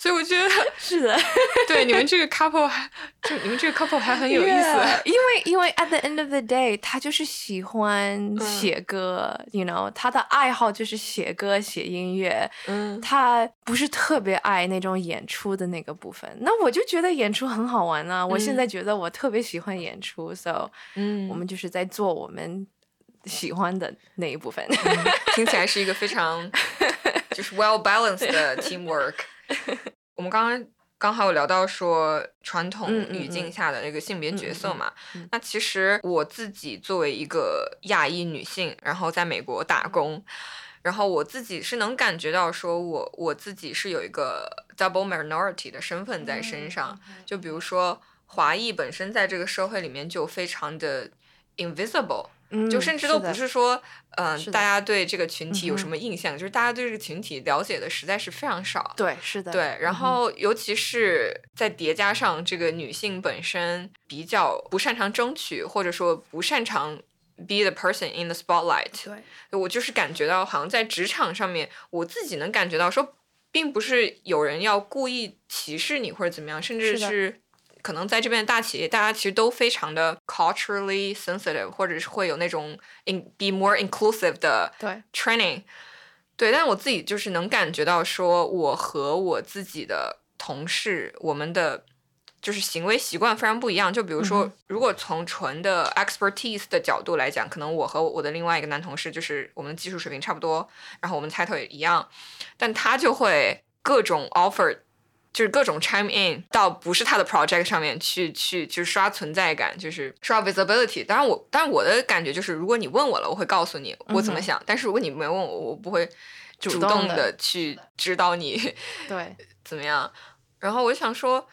A: 所以我觉得
B: 是的，<laughs> <laughs>
A: 对你们这个 couple 还就你们这个 couple <laughs> 还很有意思，
B: 因为因为 at the end of the day，他就是喜欢写歌，you know，他的爱好就是写歌写音乐，嗯，他不是特别爱那种演出的那个部分。那我就觉得演出很好玩啊，我现在觉得我特别喜欢演出，so，嗯，我们就是在做我们喜欢的那一部分，
A: 听起来是一个非常就是 well balanced 的 teamwork。我们刚刚刚好有聊到说传统语境下的那个性别角色嘛，那其实我自己作为一个亚裔女性，然后在美国打工，然后我自己是能感觉到说我我自己是有一个 double minority 的身份在身上，就比如说华裔本身在这个社会里面就非常的 invisible。就甚至都不是说，嗯，大家对这个群体有什么印象，就是大家对这个群体了解的实在是非常少。
B: 对，是的。
A: 对，然后尤其是在叠加上这个女性本身比较不擅长争取，或者说不擅长 be the person in the spotlight。
B: 对，
A: 我就是感觉到好像在职场上面，我自己能感觉到说，并不是有人要故意歧视你或者怎么样，甚至是。可能在这边的大企业，大家其实都非常的 culturally sensitive，或者是会有那种 in be more inclusive 的 training，对。但我自己就是能感觉到，说我和我自己的同事，我们的就是行为习惯非常不一样。就比如说，如果从纯的 expertise 的角度来讲，可能我和我的另外一个男同事，就是我们的技术水平差不多，然后我们 title 也一样，但他就会各种 offer。就是各种 chime in 到不是他的 project 上面去去就是刷存在感，就是刷 visibility。当然我，但是我的感觉就是，如果你问我了，我会告诉你我怎么想。但是如果你没问我，我不会主动的去指导你
B: 对 <laughs>
A: 怎么样。然后我想说，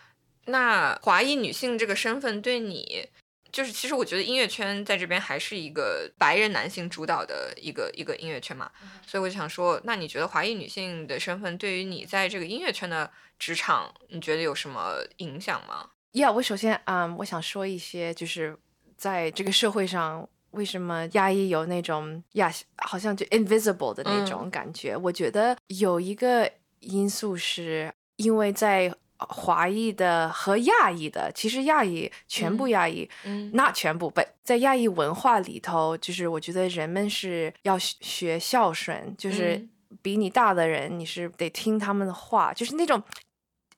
A: 那华裔女性这个身份对你，就是其实我觉得音乐圈在这边还是一个白人男性主导的一个一个音乐圈嘛。所以我就想说，那你觉得华裔女性的身份对于你在这个音乐圈的？职场你觉得有什么影响吗
B: ？Yeah，我首先嗯，我想说一些，就是在这个社会上，为什么亚裔有那种亚好像就 invisible 的那种感觉？我觉得有一个因素是因为在华裔的和亚裔的，其实亚裔全部亚裔，嗯，那全部被在亚裔文化里头，就是我觉得人们是要学孝顺，就是比你大的人，你是得听他们的话，就是那种。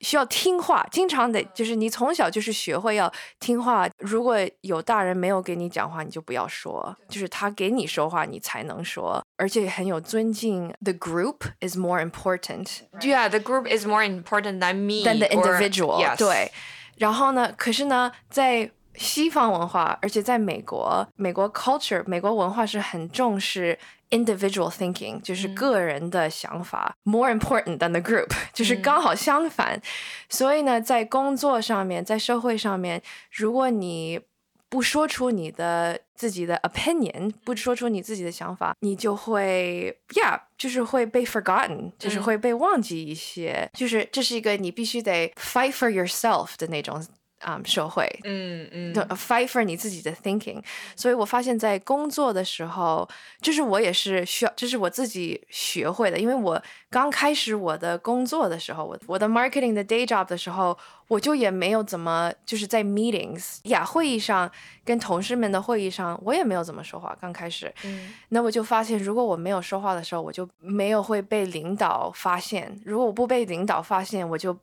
B: 需要听话，经常得就是你从小就是学会要听话。如果有大人没有给你讲话，你就不要说，就是他给你说话，你才能说，而且很有尊敬。The group is more important.
A: Yeah, the group is more important than me
B: than the individual.
A: Yes.
B: 对，然后呢？可是呢，在西方文化，而且在美国，美国 culture，美国文化是很重视。individual thinking 就是个人的想法，more important than the group 就是刚好相反。所以呢，在工作上面，在社会上面，如果你 不说出你的自己的 <laughs> opinion，不说出你自己的想法，你就会，yeah，就是会被 forgotten，就是会被忘记一些，就是这是一个你必须得 fight for yourself 的那种。 啊，社会，
A: 嗯嗯
B: ，fight for 你自己的 thinking，所以我发现，在工作的时候，就是我也是需要，这是我自己学会的，因为我刚开始我的工作的时候，我我的 marketing 的 day job 的时候，我就也没有怎么，就是在 meetings 呀会议上，跟同事们的会议上，我也没有怎么说话。刚开始，
A: 嗯，
B: 那我就发现，如果我没有说话的时候，我就没有会被领导发现；如果我不被领导发现，我就。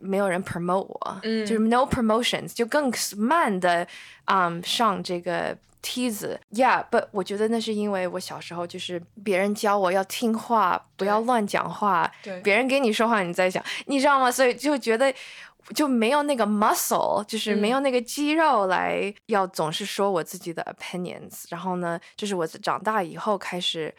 B: 没有人 promote 我，就是 no promotions，就更慢的，嗯，上这个梯子。Yeah，but 我觉得那是因为我小时候就是别人教我要听话，不要乱讲话。
A: 对，
B: 别人给你说话，你在想，你知道吗？所以就觉得就没有那个 muscle，就是没有那个肌肉来要总是说我自己的 opinions。然后呢，就是我长大以后开始。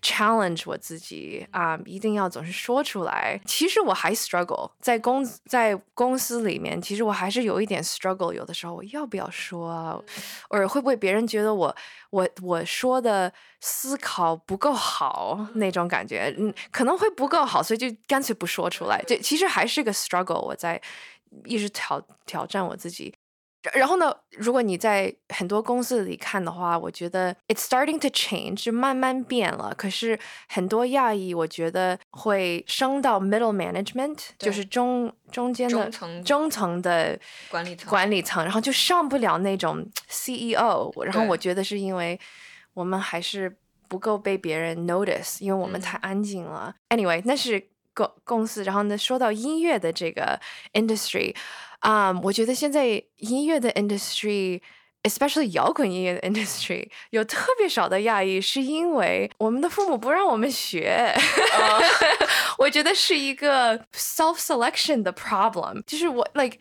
B: Challenge 我自己啊，一定要总是说出来。其实我还 struggle 在公在公司里面，其实我还是有一点 struggle。有的时候我要不要说，或者会不会别人觉得我我我说的思考不够好那种感觉，嗯，可能会不够好，所以就干脆不说出来。这其实还是个 struggle，我在一直挑挑战我自己。然后呢，如果你在很多公司里看的话，我觉得 it's starting to change，就慢慢变了。可是很多亚裔，我觉得会升到 middle management，就是中中间的中层的
A: 管理层，
B: 管理层，然后就上不了那种 CEO。然后我觉得是因为我们还是不够被别人 notice，因为我们太安静了。Anyway，那是公公司。然后呢，说到音乐的这个 industry。啊，我觉得现在音乐的 industry，especially 摇滚音乐的 industry，有特别少的亚裔，是因为我们的父母不让我们学。<laughs> 我觉得是一个 self selection 的 problem，就是我 like。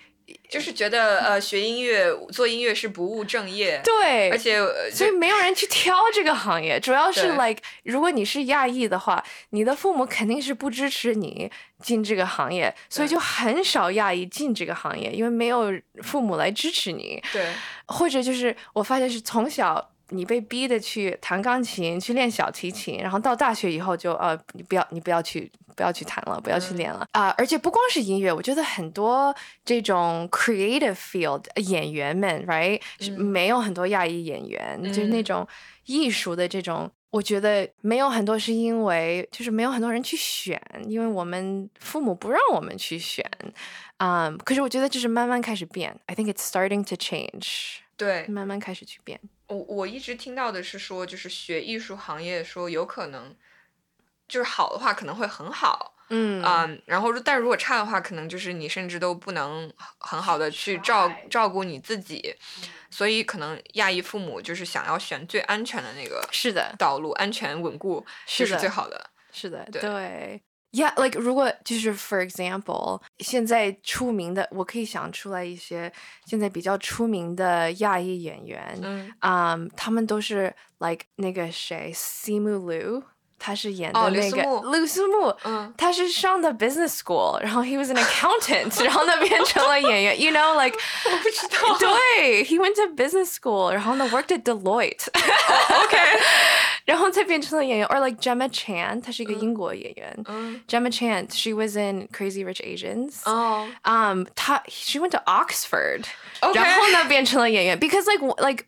A: 就是觉得呃，学音乐做音乐是不务正业，
B: 对，
A: 而且
B: 所以没有人去挑这个行业。主要是 like，如果你是亚裔的话，你的父母肯定是不支持你进这个行业，所以就很少亚裔进这个行业，因为没有父母来支持你。
A: 对，
B: 或者就是我发现是从小。你被逼的去弹钢琴，去练小提琴，然后到大学以后就呃，你不要，你不要去，不要去弹了，不要去练了啊！而且不光是音乐，我觉得很多这种 creative field 演员们，right，没有很多亚裔演员，就是那种艺术的这种，我觉得没有很多是因为就是没有很多人去选，因为我们父母不让我们去选啊。可是我觉得这是慢慢开始变，I think it's starting to change，
A: 对，
B: 慢慢开始去变。
A: 我我一直听到的是说，就是学艺术行业说有可能，就是好的话可能会很好，
B: 嗯
A: 嗯，然后但如果差的话，可能就是你甚至都不能很好的去照照顾你自己，所以可能亚裔父母就是想要选最安全的那个
B: 是的
A: 道路，安全稳固是最好的，
B: 是的，对。Yeah, like 如果就是 for example，现在出名的，我可以想出来一些现在比较出名的亚裔演员，
A: 嗯，
B: 啊，他们都是 like 那个谁，Simu Liu，他是演的那个
A: 卢
B: 思慕，
A: 嗯，
B: 他是上的 business school，然后 he was an accountant，然后呢变成了演员，you know like <laughs>
A: 我不知道，
B: 对，he went to business school，然后呢 worked at Deloitte，OK。 <laughs> <laughs> 然后才变成了演员，or like Gemma Chan，她是一个英国演员。Gemma Chan，she was in Crazy Rich Asians。
A: 哦，
B: 嗯，她 she went to Oxford，
A: 然
B: 后呢变成了演员，because like like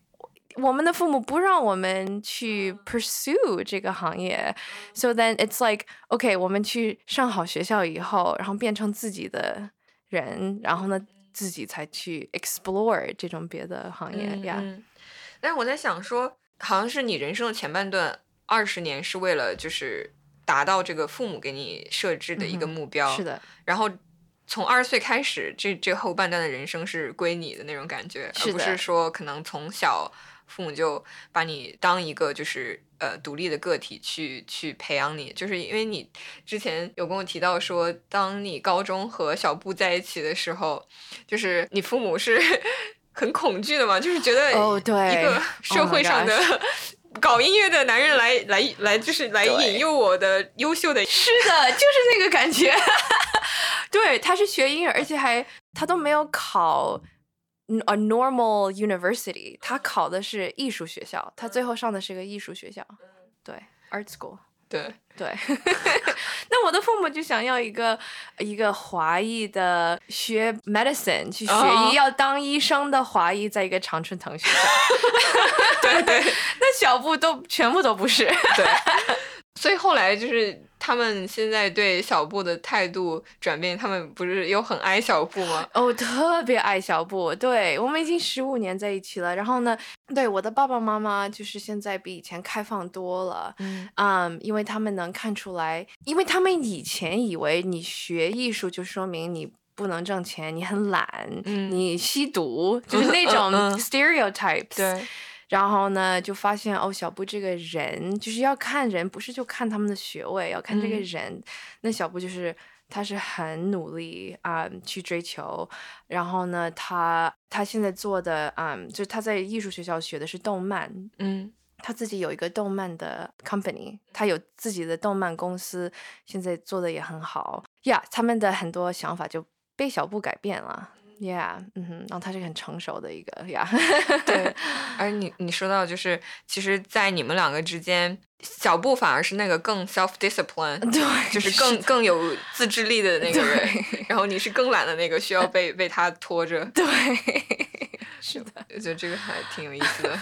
B: 我们的父母不让我们去 pursue 这个行业，so then it's like OK，我们去上好学校以后，然后变成自己的人，然后呢自己才去 explore 这种别的行业呀。
A: 但是我在想说。 好像是你人生的前半段二十年是为了就是达到这个父母给你设置的一个目标，
B: 是的。
A: 然后从二十岁开始，这这后半段的人生是归你的那种感觉，而不是说可能从小父母就把你当一个就是呃独立的个体去去培养你。就是因为你之前有跟我提到说，当你高中和小布在一起的时候，就是你父母是。很恐惧的嘛，就是觉得一个社会上的 <laughs> 搞音乐的男人来来来，就是来引诱我的优秀的。
B: 是的，就是那个感觉。<laughs> 对，他是学音乐，而且还他都没有考 a normal university，他考的是艺术学校，他最后上的是个艺术学校，对，art school。
A: 对
B: 对，<laughs> 那我的父母就想要一个一个华裔的学 medicine 去学医要当医生的华裔，在一个常春藤学校。
A: 对 <laughs> 对，<laughs>
B: 那小布都全部都不是。
A: 对。所以后来就是他们现在对小布的态度转变，他们不是又很爱小布吗？
B: 哦，特别爱小布。对我们已经十五年在一起了。然后呢，对我的爸爸妈妈就是现在比以前开放多了。嗯，嗯，因为他们能看出来，因为他们以前以为你学艺术就说明你不能挣钱，你很懒，你吸毒，就是那种 stereotypes。
A: 对。
B: 然后呢，就发现哦，小布这个人就是要看人，不是就看他们的学位，要看这个人。那小布就是他是很努力啊，去追求。然后呢，他他现在做的嗯，就是他在艺术学校学的是动漫，嗯，他自己有一个动漫的 company，他有自己的动漫公司，现在做的也很好呀。他们的很多想法就被小布改变了。Yeah，嗯哼，然后他是很成熟的一个呀。<laughs>
A: 对，而你你说到就是，其实，在你们两个之间，小布反而是那个更 self discipline，<laughs>
B: 对，
A: 就是更更有自制力的那个人，然后你是更懒的那个，需要被被他拖着。
B: 对，是的，
A: 我觉得这个还挺有意思的。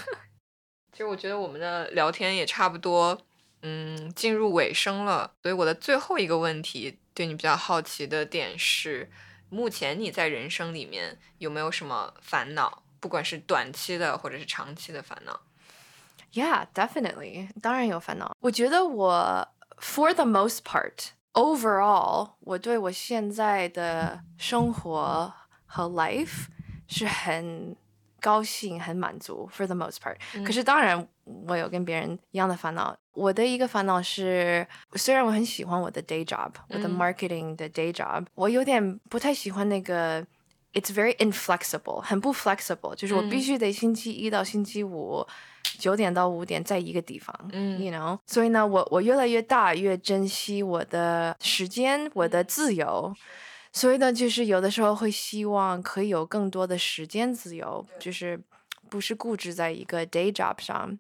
A: 其实我觉得我们的聊天也差不多，嗯，进入尾声了。所以我的最后一个问题，对你比较好奇的点是。目前你在人生里面有没有什么烦恼？不管是短期的或者是长期的烦恼
B: ？Yeah, definitely，当然有烦恼。我觉得我 for the most part overall，我对我现在的生活和 life 是很。高兴很满足，for the most part。可是当然，我有跟别人一样的烦恼。我的一个烦恼是，虽然我很喜欢我的 day job，我的 marketing 的 day job，我有点不太喜欢那个，it's very inflexible，很不 flexible，就是我必须得星期一到星期五九点到五点在一个地方，you know。所以呢，我我越来越大，越珍惜我的时间，我的自由。所以呢，就是有的时候会希望可以有更多的时间自由，就是不是固执在一个 day job 上。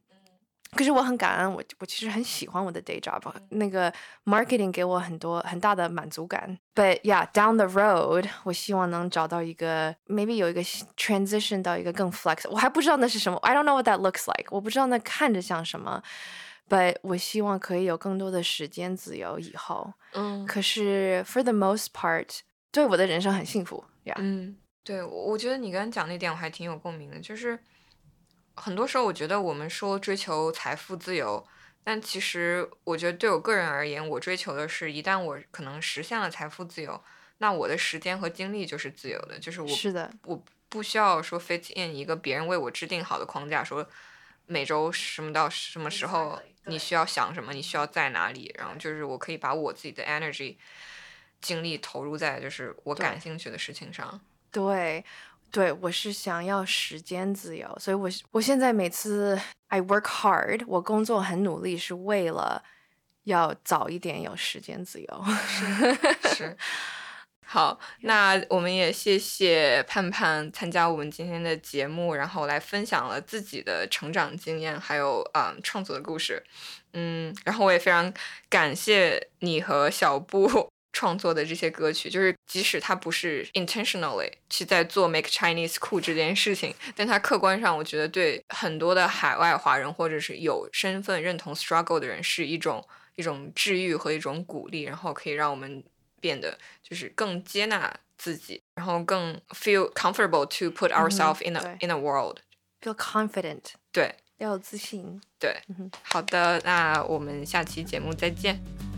B: 可是我很感恩，我我其实很喜欢我的 day job，那个 marketing 给我很多很大的满足感。But yeah, down the road，我希望能找到一个 maybe 有一个 transition 到一个更 flex。我还不知道那是什么，I don't know what that looks like。我不知道那看着像什么。But 我希望可以有更多的时间自由以后。嗯。可是 for the most part。对我的人生很幸福呀。
A: 嗯，对，我觉得你刚刚讲那点我还挺有共鸣的，就是很多时候我觉得我们说追求财富自由，但其实我觉得对我个人而言，我追求的是一旦我可能实现了财富自由，那我的时间和精力就是自由的，就是我
B: 是的，
A: 我不需要说 fit in 一个别人为我制定好的框架，说每周什么到什么时候你需要想什么，你需要在哪里，然后就是我可以把我自己的 energy。精力投入在就是我感兴趣的事情上。
B: 对，对我是想要时间自由，所以我我现在每次 I work hard，我工作很努力，是为了要早一点有时间自由。
A: 是。好，那我们也谢谢盼盼参加我们今天的节目，然后来分享了自己的成长经验，还有啊创作的故事。嗯，然后我也非常感谢你和小布。创作的这些歌曲，就是即使他不是 intentionally 去在做 make Chinese cool 这件事情，但他客观上，我觉得对很多的海外华人或者是有身份认同 struggle 的人，是一种一种治愈和一种鼓励，然后可以让我们变得就是更接纳自己，然后更 feel comfortable to put ourselves in a in a world，feel
B: confident，
A: 对，
B: 要有自信，
A: 对，好的，那我们下期节目再见。